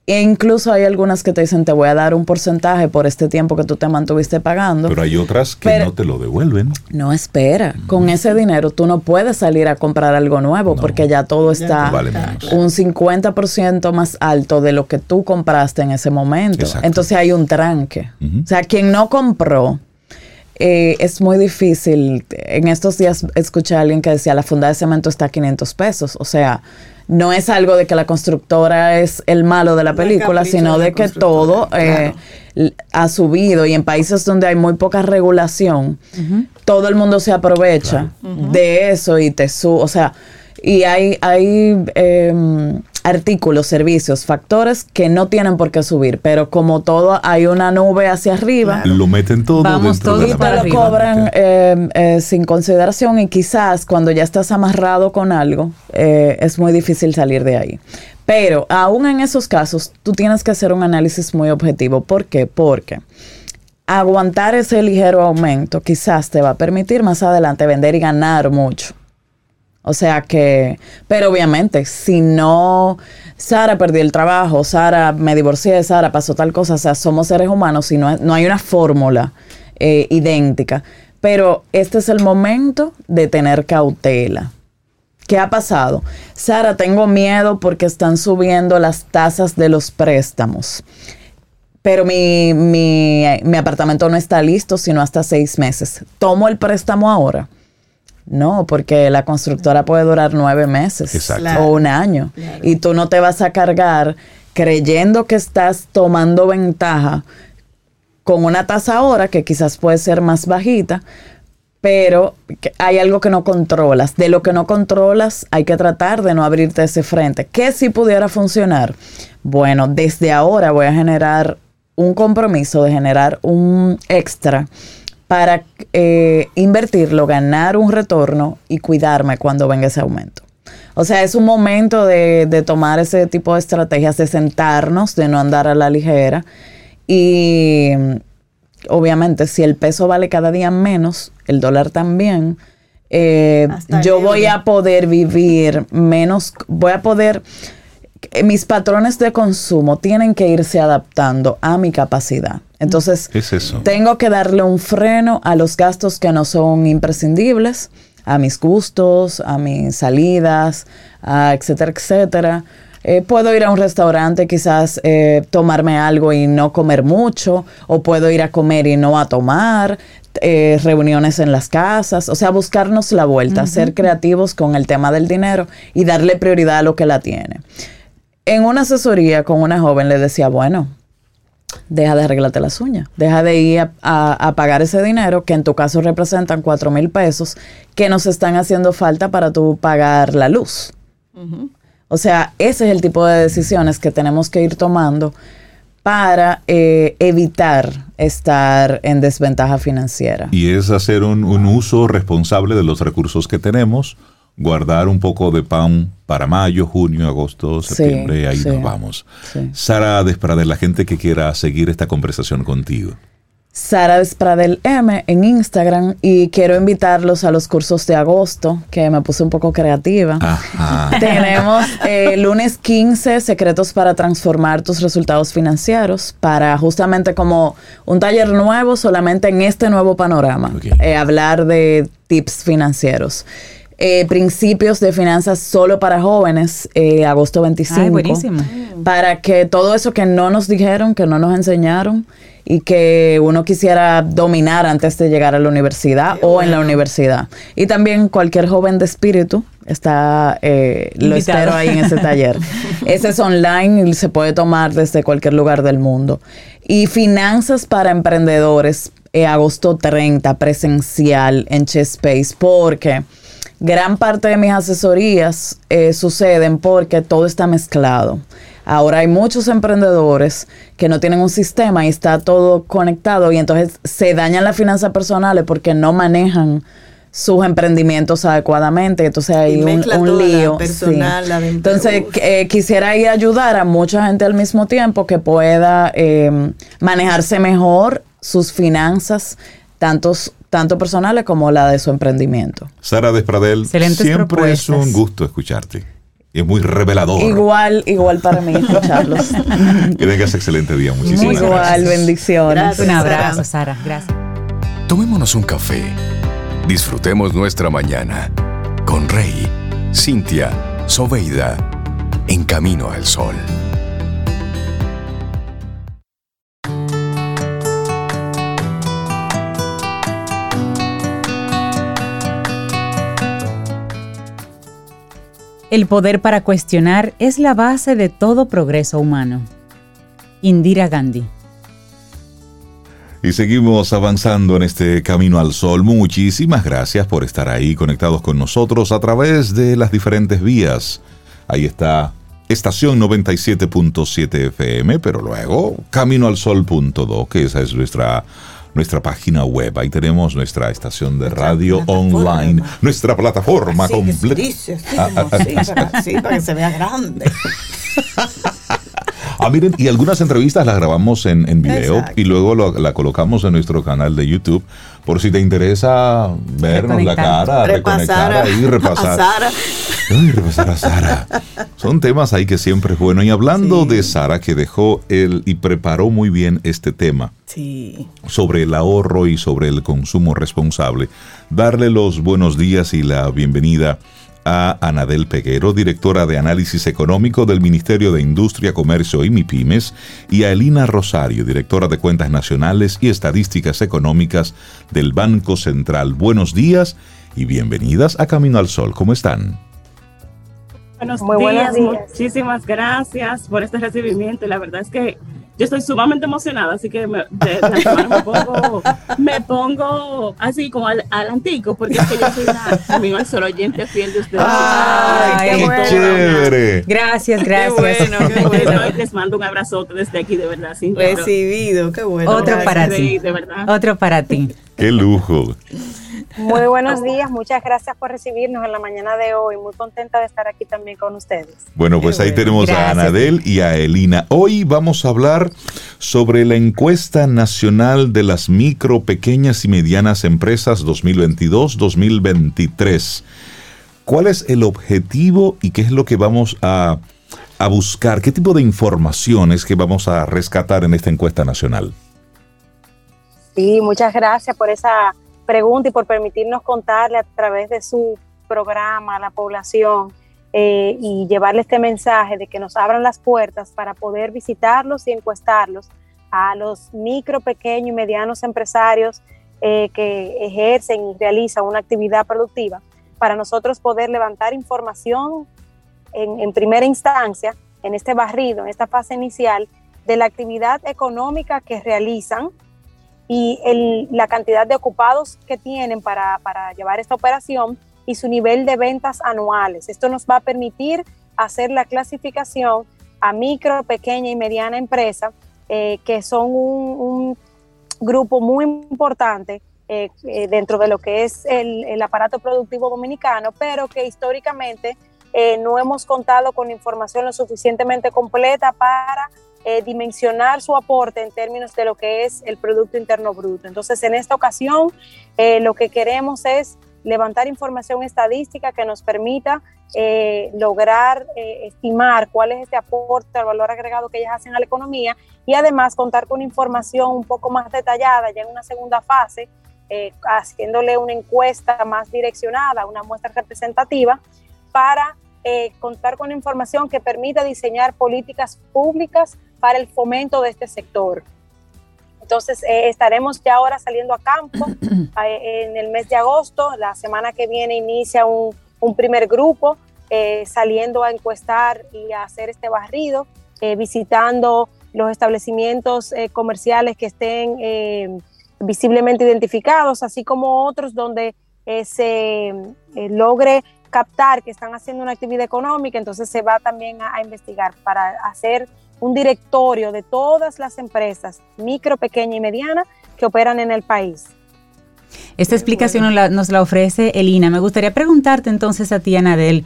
e incluso hay algunas que te dicen, te voy a dar un porcentaje por este tiempo que tú te mantuviste pagando. Pero hay otras que no te lo devuelven. No, espera. Con ese dinero tú no puedes salir a comprar algo nuevo porque ya todo está un 50% más alto de lo que tú compraste en ese momento. Entonces hay un tranque. O sea, quien no compró, eh, es muy difícil. En estos días escuché a alguien que decía, la funda de cemento está a 500 pesos. O sea, no es algo de que la constructora es el malo de la película, sino de, que todo eh, ha subido y en países donde hay muy poca regulación, todo el mundo se aprovecha de eso y te sube, o sea, y hay, hay em, artículos, servicios, factores que no tienen por qué subir, pero como todo hay una nube hacia arriba, lo meten todo vamos todo y te lo cobran em, eh, sin consideración y quizás cuando ya estás amarrado con algo eh, es muy difícil salir de ahí. Pero aún en esos casos tú tienes que hacer un análisis muy objetivo. ¿Por qué? Porque aguantar ese ligero aumento quizás te va a permitir más adelante vender y ganar mucho. O sea que, pero obviamente, si no, Sara perdió el trabajo, Sara me divorcié, Sara pasó tal cosa, o sea, somos seres humanos y no, no hay una fórmula eh, idéntica. Pero este es el momento de tener cautela. ¿Qué ha pasado? Sara, tengo miedo porque están subiendo las tasas de los préstamos. Pero mi, mi, mi apartamento no está listo sino hasta seis meses. ¿Tomo el préstamo ahora? No, porque la constructora puede durar nueve meses o un año. Y tú no te vas a cargar creyendo que estás tomando ventaja con una tasa ahora que quizás puede ser más bajita, pero hay algo que no controlas. De lo que no controlas hay que tratar de no abrirte ese frente. ¿Qué si pudiera funcionar? Bueno, desde ahora voy a generar un compromiso de generar un extra para eh, invertirlo, ganar un retorno y cuidarme cuando venga ese aumento. O sea, es un momento de, de, tomar ese tipo de estrategias, de sentarnos, de no andar a la ligera. Y obviamente, si el peso vale cada día menos, el dólar también, eh, yo voy a poder vivir menos, voy a poder, mis patrones de consumo tienen que irse adaptando a mi capacidad. Entonces, tengo que darle un freno a los gastos que no son imprescindibles, a mis gustos, a mis salidas, etcétera, etcétera. Eh, puedo ir a un restaurante, quizás eh, tomarme algo y no comer mucho, o puedo ir a comer y no a tomar, eh, reuniones en las casas, o sea, buscarnos la vuelta, ser creativos con el tema del dinero y darle prioridad a lo que la tiene. En una asesoría con una joven le decía, bueno, deja de arreglarte las uñas, deja de ir a, pagar ese dinero que en tu caso representan cuatro mil pesos que nos están haciendo falta para tú pagar la luz. O sea, ese es el tipo de decisiones que tenemos que ir tomando para eh, evitar estar en desventaja financiera. Y es hacer un, un uso responsable de los recursos que tenemos, guardar un poco de pan para mayo, junio, agosto, septiembre, ahí nos vamos. Sara Despradel, la gente que quiera seguir esta conversación contigo. Sara Despradel M en Instagram y quiero invitarlos a los cursos de agosto, que me puse un poco creativa. Tenemos eh, lunes 15 secretos para transformar tus resultados financieros, para justamente como un taller nuevo solamente en este nuevo panorama, eh, hablar de tips financieros. Eh, principios de finanzas solo para jóvenes, eh, agosto 25. Ay, buenísimo. Para que todo eso que no nos dijeron, que no nos enseñaron y que uno quisiera dominar antes de llegar a la universidad o en la universidad. Y también cualquier joven de espíritu está, eh, lo espero ahí en ese taller. ese es online y se puede tomar desde cualquier lugar del mundo. Y finanzas para emprendedores, eh, agosto 30, presencial en Chespace, porque gran parte de mis asesorías eh, suceden porque todo está mezclado. Ahora hay muchos emprendedores que no tienen un sistema y está todo conectado y entonces se dañan las finanzas personales porque no manejan sus emprendimientos adecuadamente. Entonces hay un, toda la lío. personal, sí. la Entonces eh, quisiera ir a ayudar a mucha gente al mismo tiempo que pueda eh, manejarse mejor sus finanzas, tantos, tanto personales como la de su emprendimiento. Sara Despradel, Excelentes siempre es un gusto escucharte. Y es muy revelador. Igual, igual para mí escucharlos. Que tengas excelente día. Muchísimas Igual, gracias. bendiciones. Gracias. Un abrazo, Sara. Gracias. Tomémonos un café. Disfrutemos nuestra mañana con Rey, Cintia, Soveida, en camino al sol. El poder para cuestionar es la base de todo progreso humano. Indira Gandhi. Y seguimos avanzando en este camino al sol. Muchísimas gracias por estar ahí conectados con nosotros a través de las diferentes vías. Ahí está estación 97.7 FM, pero luego caminoalsol.do, que esa es nuestra nuestra página web. Ahí tenemos nuestra estación de radio online, nuestra plataforma Así que se completa. dice, así, como así, para, así, para que se vea grande. Ah, miren, y algunas entrevistas las grabamos en, en video Exacto. y luego lo- la colocamos en nuestro canal de YouTube. Por si te interesa vernos la cara, reconectar ahí, repasar. a Sara. Ay, repasar a Sara. Son temas ahí que siempre es bueno. Y hablando Sí. de Sara, que dejó él y preparó muy bien este tema Sí. sobre el ahorro y sobre el consumo responsable, darle los buenos días y la bienvenida a Anadel Peguero, directora de análisis económico del Ministerio de Industria, Comercio y MIPIMES, y a Elina Rosario, directora de cuentas nacionales y estadísticas económicas del Banco Central. Buenos días y bienvenidas a Camino al Sol. ¿Cómo están? Buenos Muy días, buenos días. muchísimas gracias por este recibimiento. Y la verdad es que yo estoy sumamente emocionada, así que me, de, de antemano me, pongo, me pongo así como al, al antico, porque es que yo soy una camino al sol oyente fiel de ustedes. Ay, Ay, qué qué bueno. chévere! Gracias, gracias. bueno, qué bueno. Les mando un abrazote desde aquí, de verdad. Sin Recibido, qué bueno. Otro Gracias. para ti. de verdad. Otro para ti. ¡Qué lujo! Muy buenos días, muchas gracias por recibirnos en la mañana de hoy. Muy contenta de estar aquí también con ustedes. Bueno, pues Qué ahí bueno. tenemos a Gracias. Anadel y a Elina. Hoy vamos a hablar sobre la encuesta nacional de las micro, pequeñas y medianas empresas 2022-2023. ¿Cuál es el objetivo y qué es lo que vamos a, a buscar? ¿Qué tipo de informaciones que vamos a rescatar en esta encuesta nacional? Sí, muchas gracias por esa pregunta y por permitirnos contarle a través de su programa a la población eh, y llevarle este mensaje de que nos abran las puertas para poder visitarlos y encuestarlos a los micro, pequeños y medianos empresarios eh, que ejercen y realizan una actividad productiva. Para nosotros poder levantar información en, en primera instancia, en este barrido, en esta fase inicial, de la actividad económica que realizan y el- la cantidad de ocupados que tienen para, para llevar esta operación y su nivel de ventas anuales. Esto nos va a permitir hacer la clasificación a micro, pequeña y mediana empresa, eh, que son un, grupo muy importante eh, eh, dentro de lo que es el, el aparato productivo dominicano, pero que históricamente no hemos contado con información lo suficientemente completa para eh, dimensionar su aporte en términos de lo que es el Producto Interno Bruto. Entonces, en esta ocasión, eh, lo que queremos es levantar información estadística que nos permita eh, lograr eh, estimar cuál es este aporte al valor agregado que ellas hacen a la economía y además contar con información un poco más detallada ya en una segunda fase haciéndole una encuesta más direccionada, una muestra representativa, para eh, contar con información que permita diseñar políticas públicas para el fomento de este sector. Entonces, eh, estaremos ya ahora saliendo a campo en el mes de agosto. La semana que viene inicia un, un primer grupo saliendo a encuestar y a hacer este barrido, visitando los establecimientos comerciales que estén visiblemente identificados, así como otros donde eh, se eh, logre captar que están haciendo una actividad económica, entonces se va también a, investigar para hacer un directorio de todas las empresas, micro, pequeña y mediana, que operan en el país. Esta explicación nos la, nos la ofrece Elina. Me gustaría preguntarte entonces a ti, Anadel,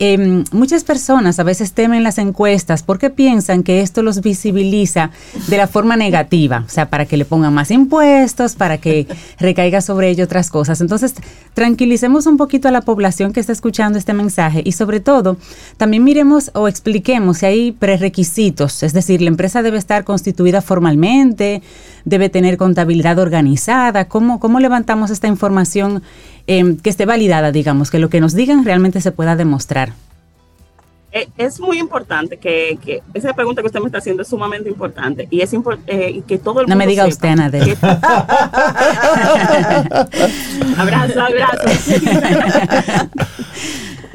Em, muchas personas a veces temen las encuestas porque piensan que esto los visibiliza de la forma negativa, o sea, para que le pongan más impuestos, para que recaiga sobre ello otras cosas. Entonces, tranquilicemos un poquito a la población que está escuchando este mensaje y sobre todo, también miremos o expliquemos si hay prerequisitos, es decir, la empresa debe estar constituida formalmente, debe tener contabilidad organizada, ¿cómo, cómo levantamos esta información? Em, que esté validada, digamos, que lo que nos digan realmente se pueda demostrar. Eh, es muy importante que, que, esa pregunta que usted me está haciendo es sumamente importante y es eh, que todo el mundo No me diga usted, Ana de... abrazo, abrazo.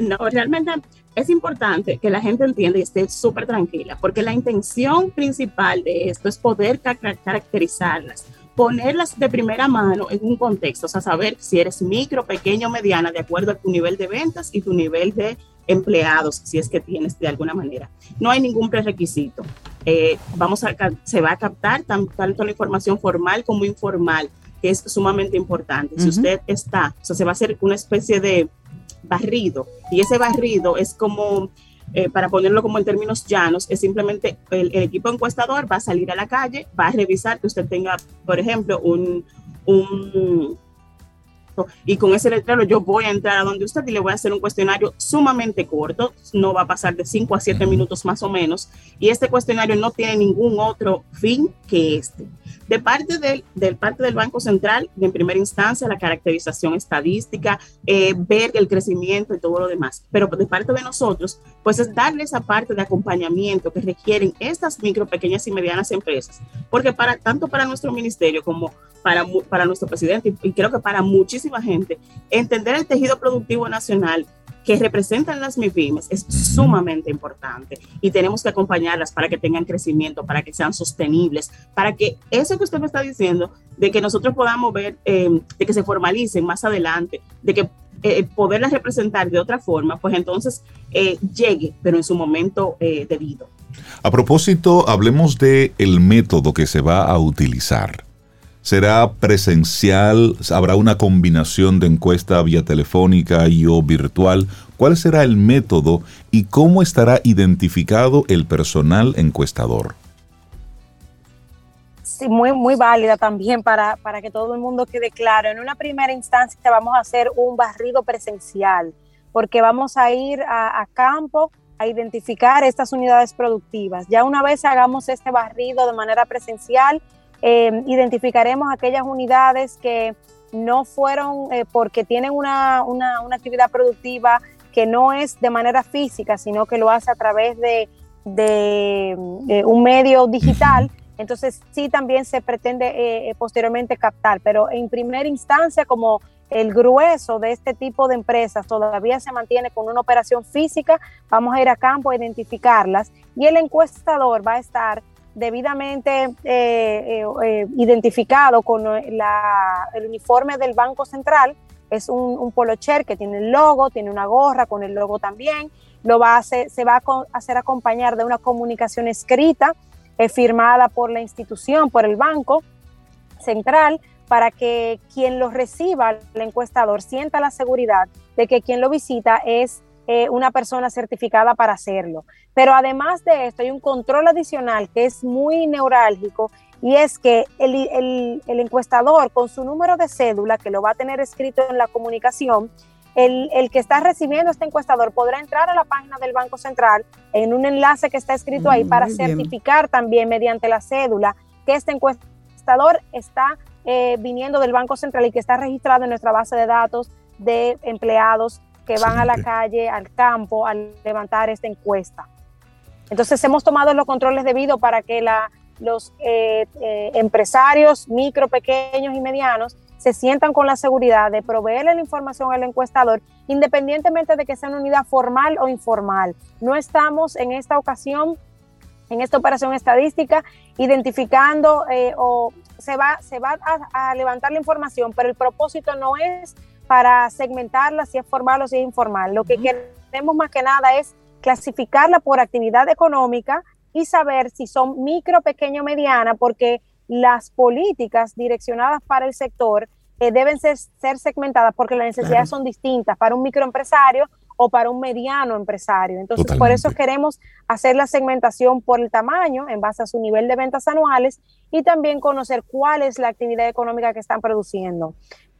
no, realmente es importante que la gente entienda y esté súper tranquila, porque la intención principal de esto es poder caracterizarlas ponerlas de primera mano en un contexto, o sea, saber si eres micro, pequeño, mediana, de acuerdo a tu nivel de ventas y tu nivel de empleados, si es que tienes de alguna manera. No hay ningún prerequisito. Eh, vamos a, se va a captar tanto la información formal como informal, que es sumamente importante. Si usted está, o sea, se va a hacer una especie de barrido y ese barrido es como eh, para ponerlo como en términos llanos, es simplemente el, equipo encuestador va a salir a la calle, va a revisar que usted tenga, por ejemplo, un, un y con ese letrero yo voy a entrar a donde usted y le voy a hacer un cuestionario sumamente corto, no va a pasar de 5 a 7 minutos más o menos, y este cuestionario no tiene ningún otro fin que este. De parte del, del parte del Banco Central, en primera instancia, la caracterización estadística, eh, ver el crecimiento y todo lo demás. Pero de parte de nosotros, pues es darle esa parte de acompañamiento que requieren estas micro, pequeñas y medianas empresas. Porque para, tanto para nuestro ministerio como para, para nuestro presidente y creo que para muchísima gente, entender el tejido productivo nacional que representan las MIPIMES es sumamente importante y tenemos que acompañarlas para que tengan crecimiento, para que sean sostenibles, para que eso que usted me está diciendo, de que nosotros podamos ver, eh, de que se formalicen más adelante, de que eh, poderlas representar de otra forma, pues entonces eh, llegue, pero en su momento debido. A propósito, hablemos de el método que se va a utilizar. ¿Será presencial? ¿Habrá una combinación de encuesta vía telefónica y o virtual? ¿Cuál será el método y cómo estará identificado el personal encuestador? Sí, muy, muy válida también para, para que todo el mundo quede claro. En una primera instancia vamos a hacer un barrido presencial, porque vamos a ir a, a campo a identificar estas unidades productivas. Ya una vez hagamos este barrido de manera presencial, eh, identificaremos aquellas unidades que no fueron eh, porque tienen una, actividad productiva que no es de manera física, sino que lo hace a través de, un medio digital. Entonces sí también se pretende eh, posteriormente captar, pero en primera instancia como el grueso de este tipo de empresas todavía se mantiene con una operación física, vamos a ir a campo a identificarlas y el encuestador va a estar debidamente eh, eh, eh, identificado con el uniforme del Banco Central. Es un, un polocher que tiene el logo, tiene una gorra con el logo también. Lo va a se va a hacer acompañar de una comunicación escrita firmada por la institución, por el Banco Central, para que quien lo reciba, el encuestador, sienta la seguridad de que quien lo visita es eh, una persona certificada para hacerlo. Pero además de esto, hay un control adicional que es muy neurálgico y es que el, encuestador con su número de cédula, que lo va a tener escrito en la comunicación, el, que está recibiendo este encuestador podrá entrar a la página del Banco Central en un enlace que está escrito ahí para certificar también mediante la cédula que este encuestador está eh, viniendo del Banco Central y que está registrado en nuestra base de datos de empleados que van a la calle, al campo, a levantar esta encuesta. Entonces hemos tomado los controles debidos para que la, los eh, eh, empresarios micro, pequeños y medianos se sientan con la seguridad de proveerle la información al encuestador, independientemente de que sea una unidad formal o informal. No estamos en esta ocasión, en esta operación estadística, identificando eh, o se va, se va a, levantar la información, pero el propósito no es para segmentarla si es formal o si es informal. Lo que queremos más que nada es clasificarla por actividad económica y saber si son micro, pequeño, mediana, porque las políticas direccionadas para el sector eh, deben ser, ser, segmentadas porque las necesidades son distintas para un microempresario o para un mediano empresario. Entonces, por eso queremos hacer la segmentación por el tamaño en base a su nivel de ventas anuales y también conocer cuál es la actividad económica que están produciendo.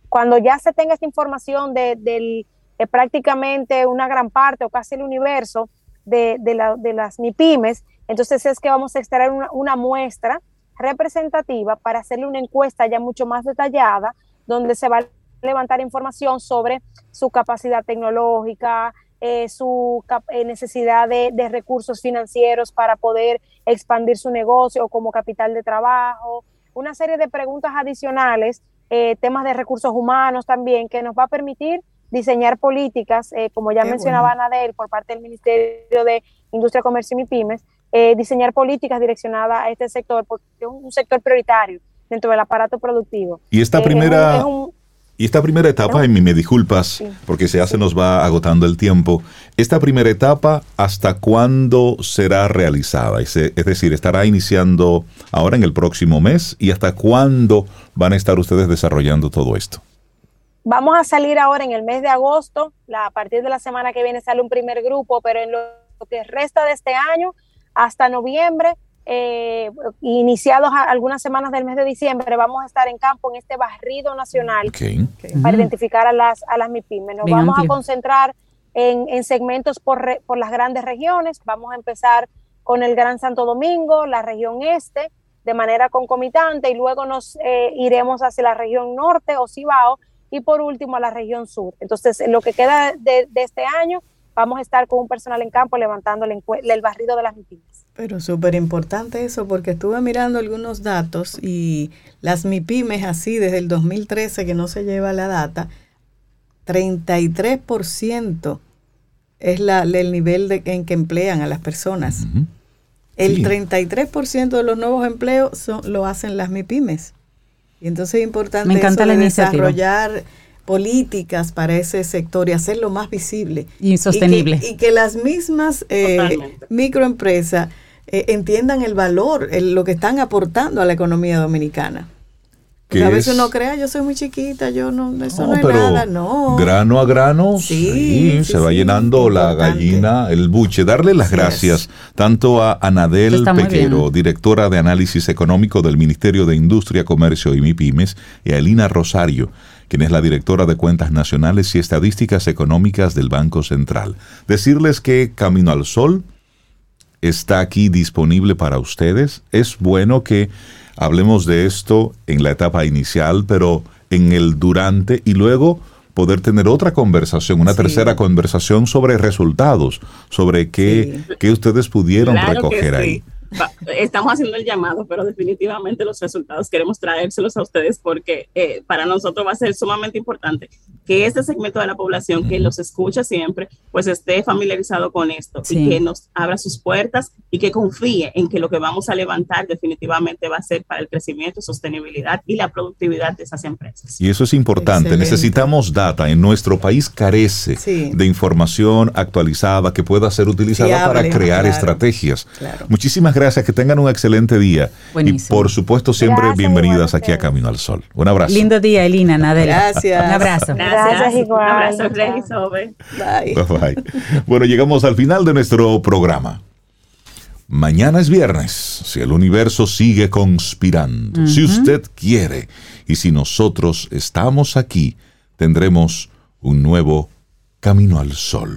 Cuando ya se tenga esta información de, eh, prácticamente una gran parte o casi el universo de, de las MIPIMES, entonces es que vamos a extraer una, muestra representativa para hacerle una encuesta ya mucho más detallada, donde se va a levantar información sobre su capacidad tecnológica, eh, su eh, necesidad de, recursos financieros para poder expandir su negocio como capital de trabajo, una serie de preguntas adicionales, eh, temas de recursos humanos también, que nos va a permitir diseñar políticas, como ya mencionaba Anadel, por parte del Ministerio de Industria, Comercio y Pymes, eh, diseñar políticas direccionadas a este sector, porque es un sector prioritario dentro del aparato productivo. Y esta eh, primera... y esta primera etapa, y me disculpas, porque ya se nos va agotando el tiempo, esta primera etapa, ¿hasta cuándo será realizada? Es, decir, ¿estará iniciando ahora en el próximo mes? ¿Y hasta cuándo van a estar ustedes desarrollando todo esto? Vamos a salir ahora en el mes de agosto, la, a partir de la semana que viene sale un primer grupo, pero en lo que resta de este año hasta noviembre, eh, iniciados algunas semanas del mes de diciembre, vamos a estar en campo en este barrido nacional para identificar a las, a las MIPIMES. Nos vamos a concentrar en, segmentos por, por las grandes regiones. Vamos a empezar con el Gran Santo Domingo, la región este, de manera concomitante, y luego nos eh, iremos hacia la región norte o Cibao, y por último a la región sur. Entonces, lo que queda de, de este año vamos a estar con un personal en campo levantando el, barrido de las MIPIMES. Pero súper importante eso, porque estuve mirando algunos datos y las MIPIMES así desde el 2013 que no se lleva la data, 33% es la, el nivel de, en que emplean a las personas. El 33% de los nuevos empleos son, lo hacen las MIPIMES. Y entonces es importante Me encanta la desarrollar políticas para ese sector y hacerlo más visible. Y sostenible. Y que, las mismas eh, microempresas eh, entiendan el valor, lo que están aportando a la economía dominicana. a veces uno crea, yo soy muy chiquita, yo no, eso no, es nada, no. Grano a grano, sí, se va llenando la gallina, el buche. Darle las gracias tanto a Anadel Pequero, directora de análisis económico del Ministerio de Industria, Comercio y MIPIMES, y a Elina Rosario, quien es la directora de Cuentas Nacionales y Estadísticas Económicas del Banco Central. Decirles que Camino al Sol está aquí disponible para ustedes. Es bueno que hablemos de esto en la etapa inicial, pero en el durante y luego poder tener otra conversación, una tercera conversación sobre resultados, sobre qué, ustedes pudieron recoger ahí estamos haciendo el llamado, pero definitivamente los resultados queremos traérselos a ustedes porque eh, para nosotros va a ser sumamente importante que este segmento de la población que los escucha siempre, pues esté familiarizado con esto y que nos abra sus puertas y que confíe en que lo que vamos a levantar definitivamente va a ser para el crecimiento, sostenibilidad y la productividad de esas empresas. Y eso es importante. Necesitamos data. En nuestro país carece de información actualizada que pueda ser utilizada para crear estrategias. Muchísimas gracias gracias, que tengan un excelente día. Y por supuesto, siempre bienvenidas aquí a Camino al Sol. Un abrazo. Lindo día, Elina, Nadela. Gracias. Un abrazo. Gracias, igual. Un abrazo. Bye, bye. Bueno, llegamos al final de nuestro programa. Mañana es viernes, si el universo sigue conspirando, si usted quiere, y si nosotros estamos aquí, tendremos un nuevo Camino al Sol